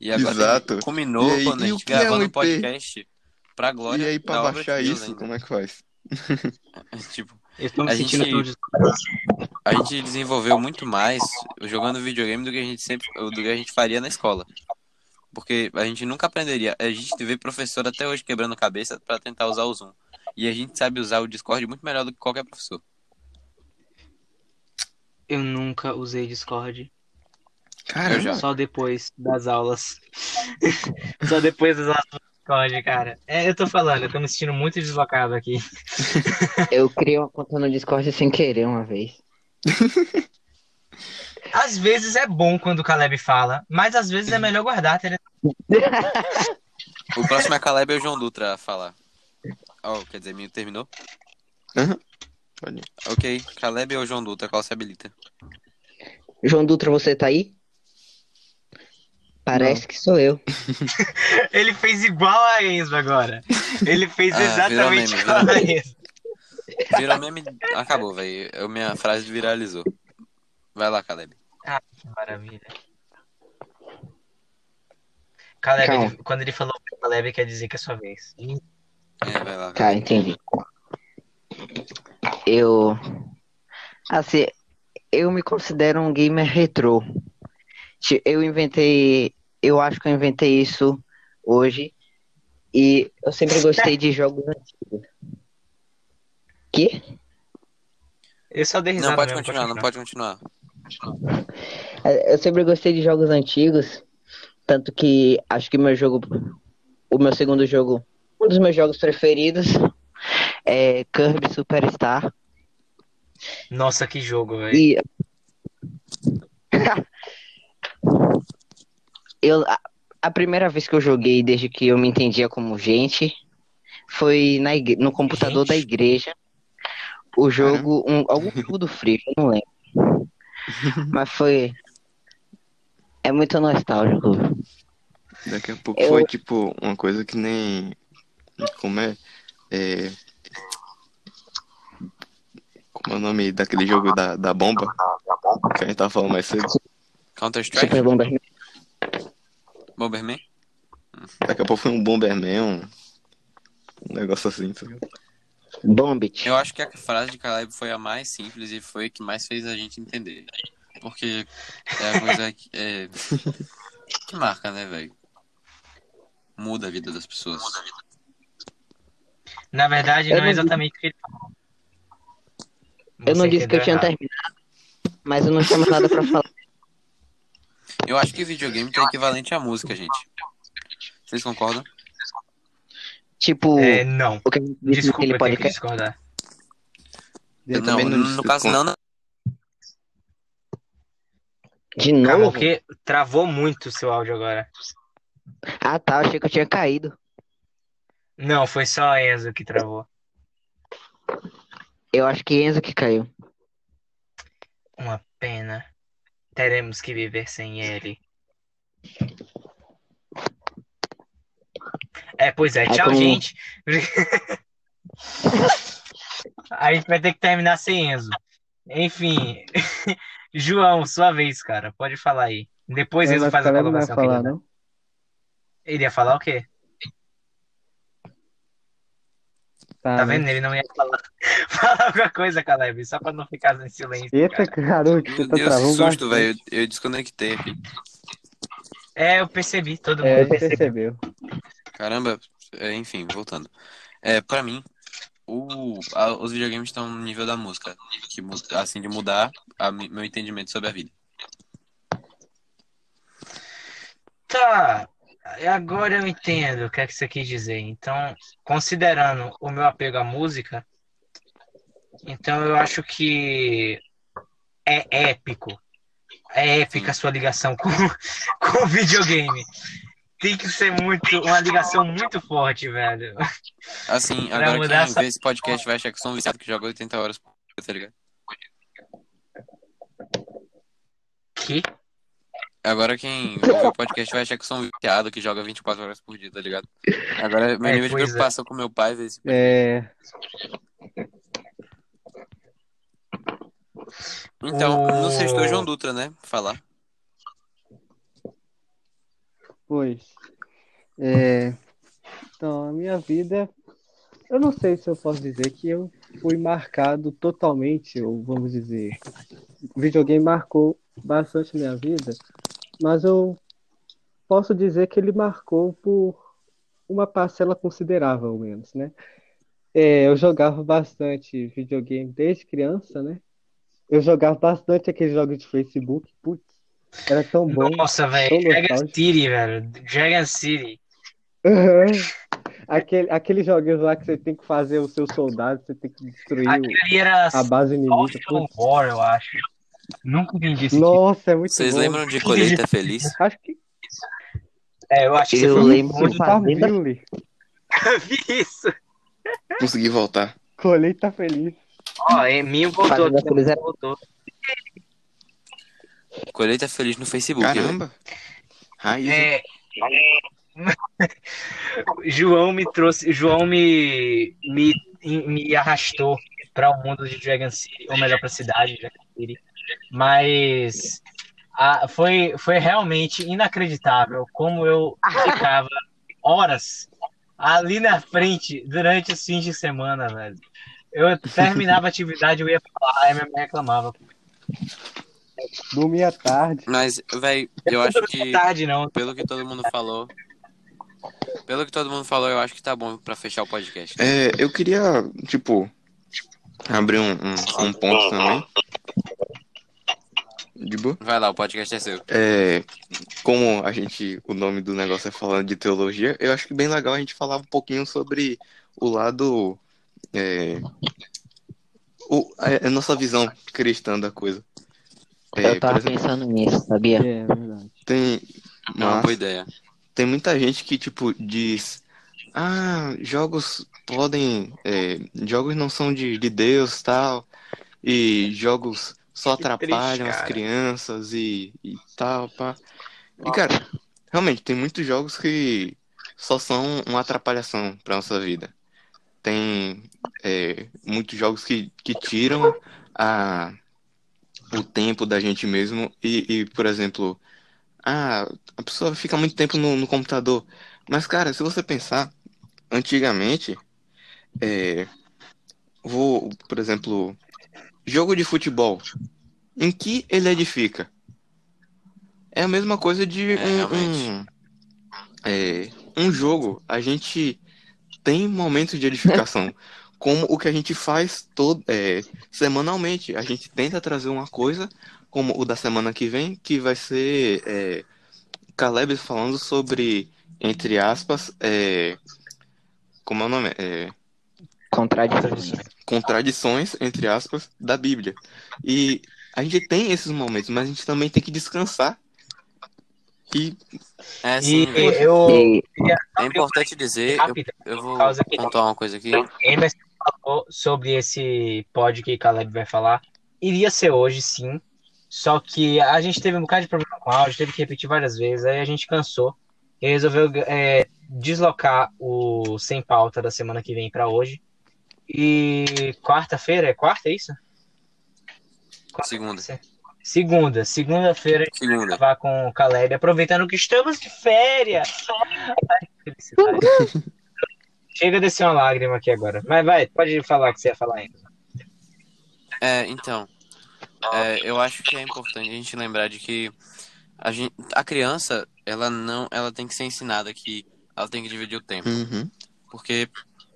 E agora Exato. culminou E aí, quando a gente é um gravando um IP? podcast pra glória E aí, pra baixar Deus isso, como é que faz? Tipo, Eu estou me A sentindo gente- tão a gente desenvolveu muito mais jogando videogame do que a gente sempre do que a gente faria na escola. Porque a gente nunca aprenderia. A gente vê professor até hoje quebrando cabeça pra tentar usar o Zoom. E a gente sabe usar o Discord muito melhor do que qualquer professor. Eu nunca usei Discord. Cara, Eu já. Só depois das aulas. Só depois das aulas Discord, cara. É, eu tô falando, eu tô me sentindo muito deslocado aqui. Eu criei uma conta no Discord sem querer uma vez. Às vezes é bom quando o Caleb fala, mas às vezes é melhor guardar. tá ligado? O próximo é Caleb e o João Dutra a falar. Oh, quer dizer, me terminou? Pode ir. Ok, Caleb ou João Dutra, qual se habilita? João Dutra, você tá aí? Parece que sou eu. Ele fez igual a Enzo agora. Ele fez Ah, exatamente virou meme, igual virou a. Enzo. Virou meme, acabou, velho. Minha frase viralizou. Vai lá, Caleb. Que maravilha. Caleb, ele- quando ele falou Caleb, quer dizer que é sua vez. É, vai lá. Tá, entendi. Eu. Assim, eu me considero um gamer retrô. Eu inventei. Eu acho que eu inventei isso hoje. E eu sempre gostei de jogos antigos. Que? Eu só dei risada Não, pode continuar, não pode continuar. É, Eu sempre gostei de jogos antigos. Tanto que acho que meu jogo. O meu segundo jogo. Um dos meus jogos preferidos é Kirby Superstar. Nossa, que jogo, velho. E. eu, a, a primeira vez que eu joguei, desde que eu me entendia como gente, foi na igre- no computador Gente? da igreja. O jogo, um, algum jogo do Free, eu não lembro. Mas foi. É muito nostálgico. Daqui a pouco Eu- foi tipo uma coisa que nem. Como é? É. Como é o nome daquele jogo da, da bomba? Que a gente tava falando mais cedo. Counter-Strike? Super Bomberman. Bomberman? Daqui a pouco foi um Bomberman, um, um negócio assim. sabe? Bombit. Eu acho que a frase de Caleb foi a mais simples e foi a que mais fez a gente entender. Porque é a coisa que, é, que marca, né, velho? Muda a vida das pessoas. Na verdade, Eu não é não exatamente o que ele falou. Eu não disse que eu tinha errado. terminado, mas eu não tinha mais nada pra falar. Eu acho que videogame tem equivalente à música, gente. Vocês concordam? Tipo, É, não. o que Desculpa, que podcast. discordar. Eu não, também não no, caso não, não. De Calma, novo? porque travou muito o seu áudio agora. Ah, tá. Achei que eu tinha caído. Não, foi só a Enzo que travou. Eu acho que Enzo que caiu. Uma pena. Teremos que viver sem ele. É, pois é. É Tchau, como- gente. A gente vai ter que terminar sem Enzo. Enfim. João, sua vez, cara. Pode falar aí. Depois É, Enzo faz a colocação falar, não? Ele ia falar o quê? Tá, Tá né? vendo? Ele não ia falar. Fala alguma coisa, Caleb, só pra não ficar em silêncio. Eita, cara. garoto, você Meu tá Deus, que susto, velho. Eu, eu desconectei aqui. É, eu percebi, todo mundo É, percebeu. percebeu. Caramba, é, enfim, voltando. É, pra mim, o, a- os videogames estão no nível da música. Que, assim, de mudar a meu entendimento sobre a vida. Tá, agora eu entendo o que é que você quis dizer. Então, considerando o meu apego à música, então eu acho que é épico é épica a sua ligação com, com o videogame. Tem que ser muito, uma ligação muito forte, velho. Assim, Pra agora quem essa- vê esse podcast vai achar que eu sou um viciado que joga 80 horas por dia, tá ligado? Que? Agora quem ouve o podcast vai achar que eu sou um viciado que joga 24 horas por dia, tá ligado? Agora, meu É, nível de é. preocupação com meu pai ver esse É, Então, O- no sexto João Dutra, né? Falar. pois. É, então, a minha vida, eu não sei se eu posso dizer que eu fui marcado totalmente, ou vamos dizer, o videogame marcou bastante minha vida, mas eu posso dizer que ele marcou por uma parcela considerável, ao menos, né? É, eu jogava bastante videogame desde criança, né? Eu jogava bastante aqueles jogos de Facebook, putz, era tão bom. Nossa, velho. Dragon. City, velho. Dragon City. Aham. Aquele, aqueles joguinhos lá que você tem que fazer os seus soldados, você tem que destruir o- a base inimiga. War, eu acho. Nunca entendi esse tipo. Nossa, é muito Vocês bom. lembram de Colheita Feliz? Acho que É, eu acho que Eu foi lembro muito de Fazenda. Family. Isso. Consegui voltar. Colheita feliz. Ó, Eminho voltou. Fazenda Feliz é- voltou. Colheita Feliz no Facebook. Caramba. Raiz. É. João me trouxe, João me, me, me arrastou para o mundo de Dragon City, ou melhor, para a cidade de Dragon City. Mas a- foi, foi realmente inacreditável como eu ficava horas ali na frente durante os fins de semana, velho. Eu terminava a atividade, eu ia falar, aí minha mãe reclamava. Dormia tarde. Mas, velho, eu acho que, Tarde, não. pelo que todo mundo falou. Pelo que todo mundo falou, eu acho que tá bom pra fechar o podcast. É, eu queria, tipo, abrir um, um, um ponto também. De boa? Vai lá, o podcast é seu. É, como a gente, o nome do negócio é falando de teologia, eu acho que bem legal a gente falar um pouquinho sobre o lado, é, o, a, a nossa visão cristã da coisa. É, Eu tava exemplo, pensando nisso, sabia? É, verdade. tem, É uma mas boa ideia. Tem muita gente que, tipo, diz, ah, jogos podem, é, jogos não são de, de Deus, tal, e jogos só Que triste, atrapalham as cara. crianças e, e tal, pá. E, cara, realmente, tem muitos jogos que só são uma atrapalhação pra nossa vida. Tem é, muitos jogos que, que tiram a, o tempo da gente mesmo e, e, por exemplo, ah, a pessoa fica muito tempo no, no computador. Mas, cara, se você pensar, antigamente, é, vou, por exemplo, jogo de futebol, em que ele edifica? É a mesma coisa de É, um, um, é, um jogo. A gente tem momentos de edificação, como o que a gente faz todo, é, semanalmente. A gente tenta trazer uma coisa, como o da semana que vem, que vai ser é, Caleb falando sobre, entre aspas, é, como é o nome? É, Contradições. contradições, entre aspas, da Bíblia. E a gente tem esses momentos, mas a gente também tem que descansar. E É E eu. É importante dizer, eu, Rápido, eu vou pontuar uma coisa aqui. Emerson falou sobre esse pod que Caleb vai falar. Iria ser hoje, sim. Só que a gente teve um bocado de problema com o áudio, teve que repetir várias vezes, aí a gente cansou e resolveu é, deslocar o sem pauta da semana que vem para hoje. E quarta-feira, é quarta, é isso? Quarta- Segunda. Segunda. Segunda-feira a gente vai gravar com o Caleb, aproveitando que estamos de férias. Ai, felicidade. Chega a descer uma lágrima aqui agora. Mas vai, pode falar o que você ia falar ainda. É, então, é, eu acho que é importante a gente lembrar de que a, gente, a criança, ela não, ela tem que ser ensinada que ela tem que dividir o tempo. Uhum. Porque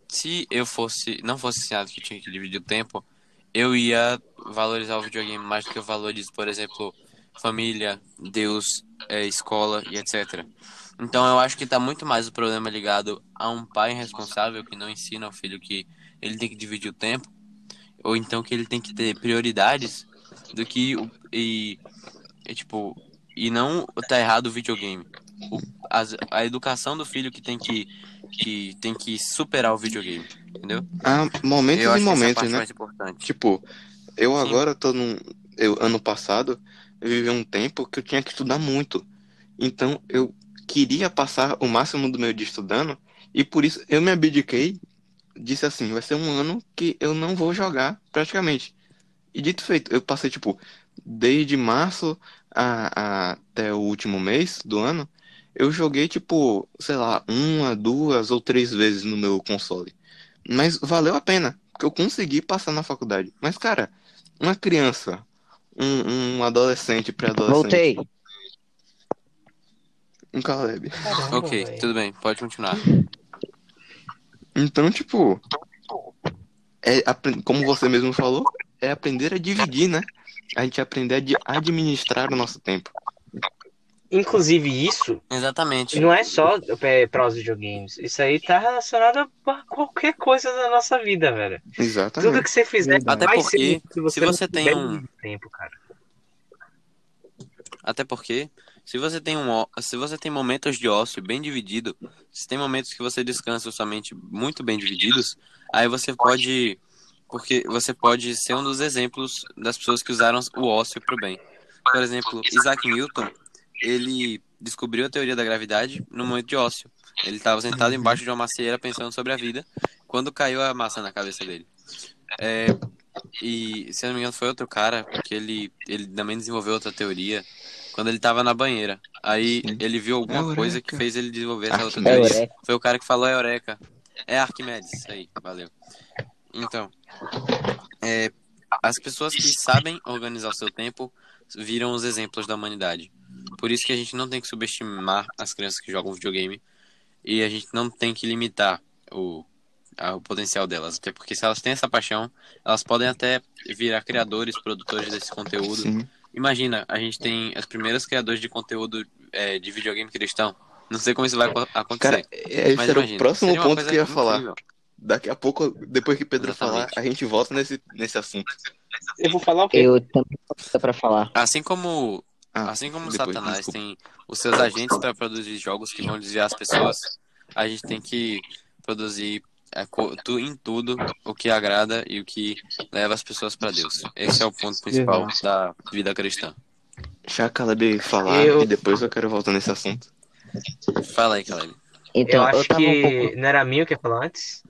se eu fosse, não fosse ensinado que tinha que dividir o tempo, eu ia valorizar o videogame mais do que eu valorizo, por exemplo, família, Deus, é, escola e etc. Então eu acho que tá muito mais o problema ligado a um pai responsável que não ensina ao filho que ele tem que dividir o tempo, ou então que ele tem que ter prioridades do que o, e é tipo, e não tá errado o videogame. O- as- a educação do filho que tem que, que tem que superar o videogame, entendeu? Há momentos Eu e é a momentos, parte né? Tipo, eu Sim. agora tô num. Eu, ano passado, eu vivi um tempo que eu tinha que estudar muito. Então, eu queria passar o máximo do meu dia estudando, e por isso eu me abdiquei. Disse assim: vai ser um ano que eu não vou jogar praticamente. E dito feito, eu passei, tipo, desde março a, a- até o último mês do ano, eu joguei, tipo, sei lá, uma, duas ou três vezes no meu console. Mas valeu a pena, porque eu consegui passar na faculdade. Mas, cara, uma criança, um, um adolescente, pré-adolescente, Voltei. um Caleb. Caramba, ok, velho. tudo bem, pode continuar. Então, tipo, é, como você mesmo falou, é aprender a dividir, né? A gente aprender a administrar o nosso tempo. Inclusive, isso Exatamente. não é só para os videogames. Isso aí tá relacionado a qualquer coisa da nossa vida, velho. Tudo Exatamente. que você fizer Até porque, se se não você tem um- tempo, cara. Até porque, se você tem um, se você tem momentos de ócio bem dividido, se tem momentos que você descansa sua mente muito bem divididos, aí você pode, porque você pode ser um dos exemplos das pessoas que usaram o ócio para o bem. Por exemplo, Isaac Newton, ele descobriu a teoria da gravidade no momento de ócio. Ele estava sentado embaixo de uma macieira pensando sobre a vida, quando caiu a massa na cabeça dele. É, e, se eu não me engano, foi outro cara que ele, ele também desenvolveu outra teoria quando ele tava na banheira. Aí ele viu alguma Eureka. coisa que fez ele desenvolver essa outra teoria. Foi o cara que falou Eureka. É Arquimedes, isso aí, valeu. Então, é, as pessoas que sabem organizar o seu tempo viram os exemplos da humanidade. Por isso que a gente não tem que subestimar as crianças que jogam videogame e a gente não tem que limitar o, a- o potencial delas. Até porque se elas têm essa paixão, elas podem até virar criadores, produtores desse conteúdo. Sim. Imagina, a gente tem as primeiras criadores de conteúdo é, de videogame cristão. Não sei como isso vai aco- acontecer. Cara, esse mas era o imagina, próximo seria uma ponto que eu ia falar. incrível. Daqui a pouco, depois que Pedro Exatamente. falar, a gente volta nesse, nesse assunto. Eu vou falar o quê? Eu também tenho pra falar. Assim como, Ah, assim como depois, Satanás desculpa. tem os seus agentes para produzir jogos que vão desviar as pessoas, a gente tem que produzir é, em tudo o que agrada e o que leva as pessoas para Deus. Esse é o ponto principal da vida cristã. Deixa a Caleb falar Eu- e depois eu quero voltar nesse assunto. Fala aí, Caleb. Então, eu eu, acho tava que um pouco. não era mil que ia falar antes?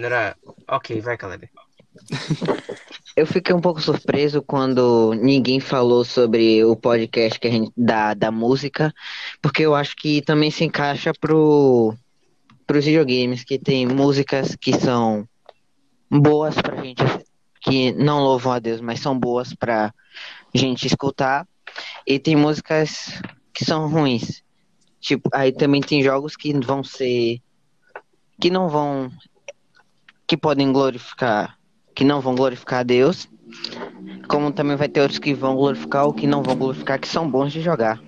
Não era. Ok, vai, Caleb. Eu fiquei um pouco surpreso quando ninguém falou sobre o podcast que a gente da, da música, porque eu acho que também se encaixa pro pros videogames, que tem músicas que são boas pra gente, que não louvam a Deus, mas são boas pra gente escutar, e tem músicas que são ruins. Tipo, aí também tem jogos que vão ser que não vão que podem glorificar que não vão glorificar a Deus, como também vai ter outros que vão glorificar ou que não vão glorificar, que são bons de jogar.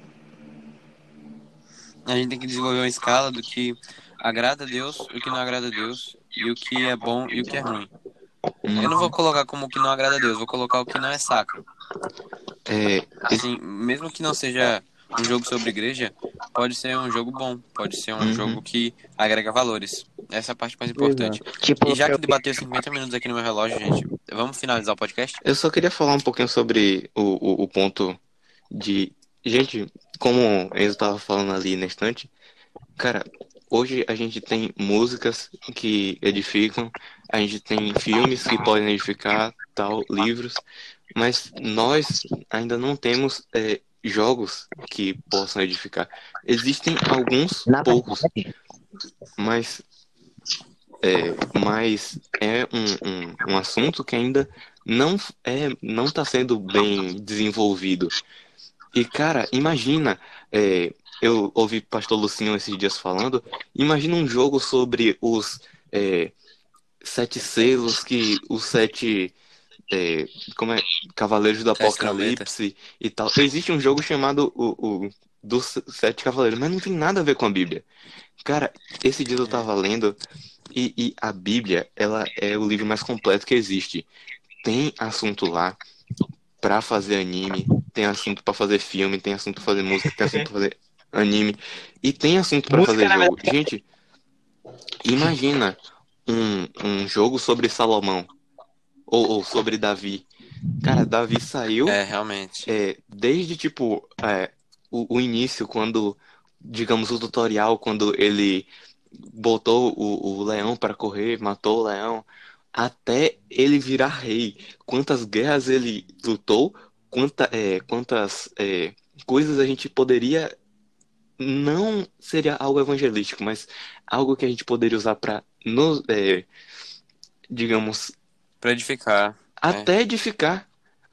A gente tem que desenvolver uma escala do que agrada a Deus, o que não agrada a Deus, e o que é bom e o que é ruim. Eu não vou colocar como o que não agrada a Deus, vou colocar o que não é sacro. É, Assim, mesmo que não seja um jogo sobre igreja, pode ser um jogo bom, pode ser um Uhum. jogo que agrega valores. Essa é a parte mais importante. Tipo, E já que eu- debateu 50 minutos aqui no meu relógio, gente, vamos finalizar o podcast? eu só queria falar um pouquinho sobre o, o, o ponto de. Gente, como o Enzo tava falando ali na estante, cara, hoje a gente tem músicas que edificam, a gente tem filmes que podem edificar, tal, livros, mas nós ainda não temos é, jogos que possam edificar. Existem alguns poucos, mas é, mas é um, um, um assunto que ainda não é não está sendo bem desenvolvido. E cara, imagina, é, eu ouvi Pastor Lucinho esses dias falando, imagina um jogo sobre os é, sete selos que os sete é, como é Cavaleiros do Apocalipse e tal. Existe um jogo chamado o, o dos sete cavaleiros, mas não tem nada a ver com a Bíblia. Cara, esse dia eu tava lendo e, e a Bíblia, ela é o livro mais completo que existe. Tem assunto lá pra fazer anime, tem assunto pra fazer filme, tem assunto pra fazer música, tem assunto pra fazer anime e tem assunto pra Música, fazer jogo. Gente, imagina um, um jogo sobre Salomão ou, ou sobre Davi. Cara, Davi saiu É, realmente. é, desde tipo é, o, o início, quando, digamos, o tutorial, quando ele botou o, o leão para correr, matou o leão, até ele virar rei. Quantas guerras ele lutou, quanta, é, quantas é, coisas a gente poderia. Não seria algo evangelístico, mas algo que a gente poderia usar para nos, é, digamos, Pra edificar. até edificar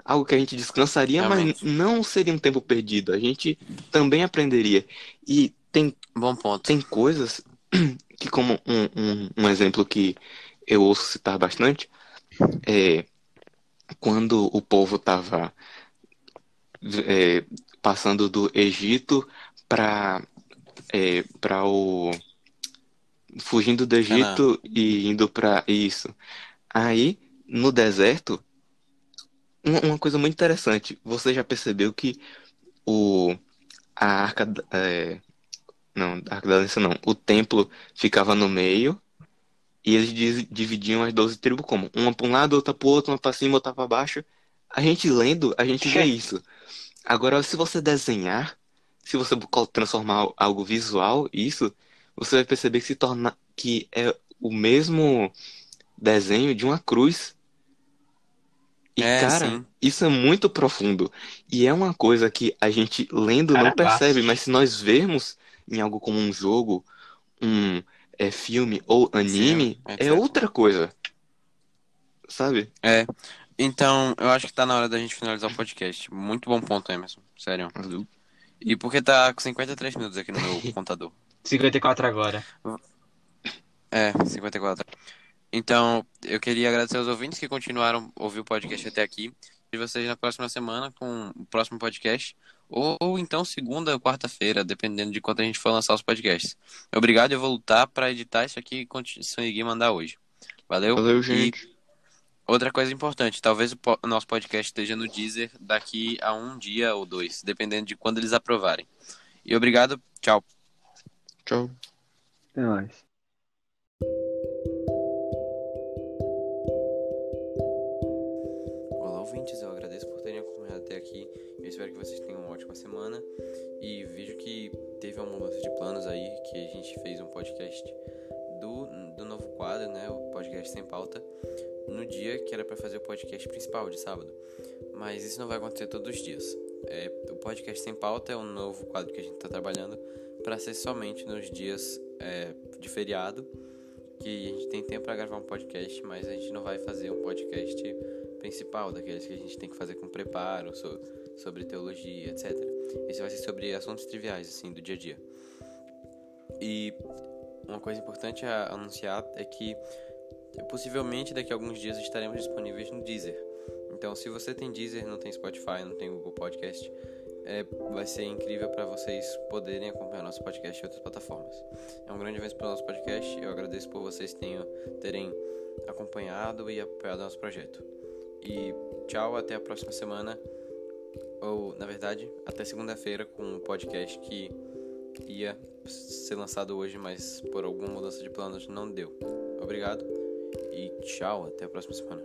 algo que a gente descansaria, mas Realmente. não seria um tempo perdido. A gente também aprenderia. E tem, Bom ponto. tem coisas que, como um, um, um exemplo que eu ouço citar bastante, é quando o povo estava passando do Egito para é, para o fugindo do Egito e indo para isso. Aí no deserto, uma, uma coisa muito interessante. Você já percebeu que o a arca é, não, a arca da aliança não, o templo ficava no meio e eles dividiam as 12 tribos como uma para um lado, outra para outro, uma para cima, outra para baixo. A gente lendo, a gente vê isso. Agora, se você desenhar, se você transformar algo visual, isso, você vai perceber que se torna que é o mesmo desenho de uma cruz. E, É, cara, sim. isso é muito profundo. E é uma coisa que a gente lendo não percebe, mas se nós vermos em algo como um jogo, um é, filme ou anime, Filme, é etc. outra coisa. Sabe? É. Então, eu acho que tá na hora da gente finalizar o podcast. Muito bom ponto, Emerson. Sério. E porque tá com 53 minutos aqui no meu contador. 54 agora. É, 54. Então, eu queria agradecer aos ouvintes que continuaram a ouvir o podcast até aqui. E vocês na próxima semana com o próximo podcast. Ou, ou então segunda ou quarta-feira, dependendo de quando a gente for lançar os podcasts. Obrigado, eu vou lutar pra editar isso aqui e conseguir mandar hoje. Valeu? Valeu, E gente. outra coisa importante, talvez o nosso podcast esteja no Deezer daqui a um dia ou dois, dependendo de quando eles aprovarem. E obrigado, tchau. Tchau. Até mais. Espero que vocês tenham uma ótima semana. E vejo que teve uma mudança de planos aí, que a gente fez um podcast do, do novo quadro, né? O podcast sem pauta, no dia que era para fazer o podcast principal, de sábado. Mas isso não vai acontecer todos os dias. É, o podcast sem pauta é um novo quadro que a gente está trabalhando para ser somente nos dias é, de feriado, que a gente tem tempo para gravar um podcast, mas a gente não vai fazer um podcast principal, daqueles que a gente tem que fazer com preparo, sobre teologia, etc. Esse vai ser sobre assuntos triviais, assim, do dia a dia. E uma coisa importante a anunciar é que possivelmente daqui a alguns dias estaremos disponíveis no Deezer. Então, se você tem Deezer, não tem Spotify, não tem Google Podcast, é, vai ser incrível para vocês poderem acompanhar nosso podcast em outras plataformas. É um grande evento para o nosso podcast. Eu agradeço por vocês tenham, terem acompanhado e apoiado nosso projeto. E tchau, até a próxima semana. Ou, na verdade, até segunda-feira com um podcast que ia ser lançado hoje, mas por alguma mudança de planos não deu. Obrigado e tchau, até a próxima semana.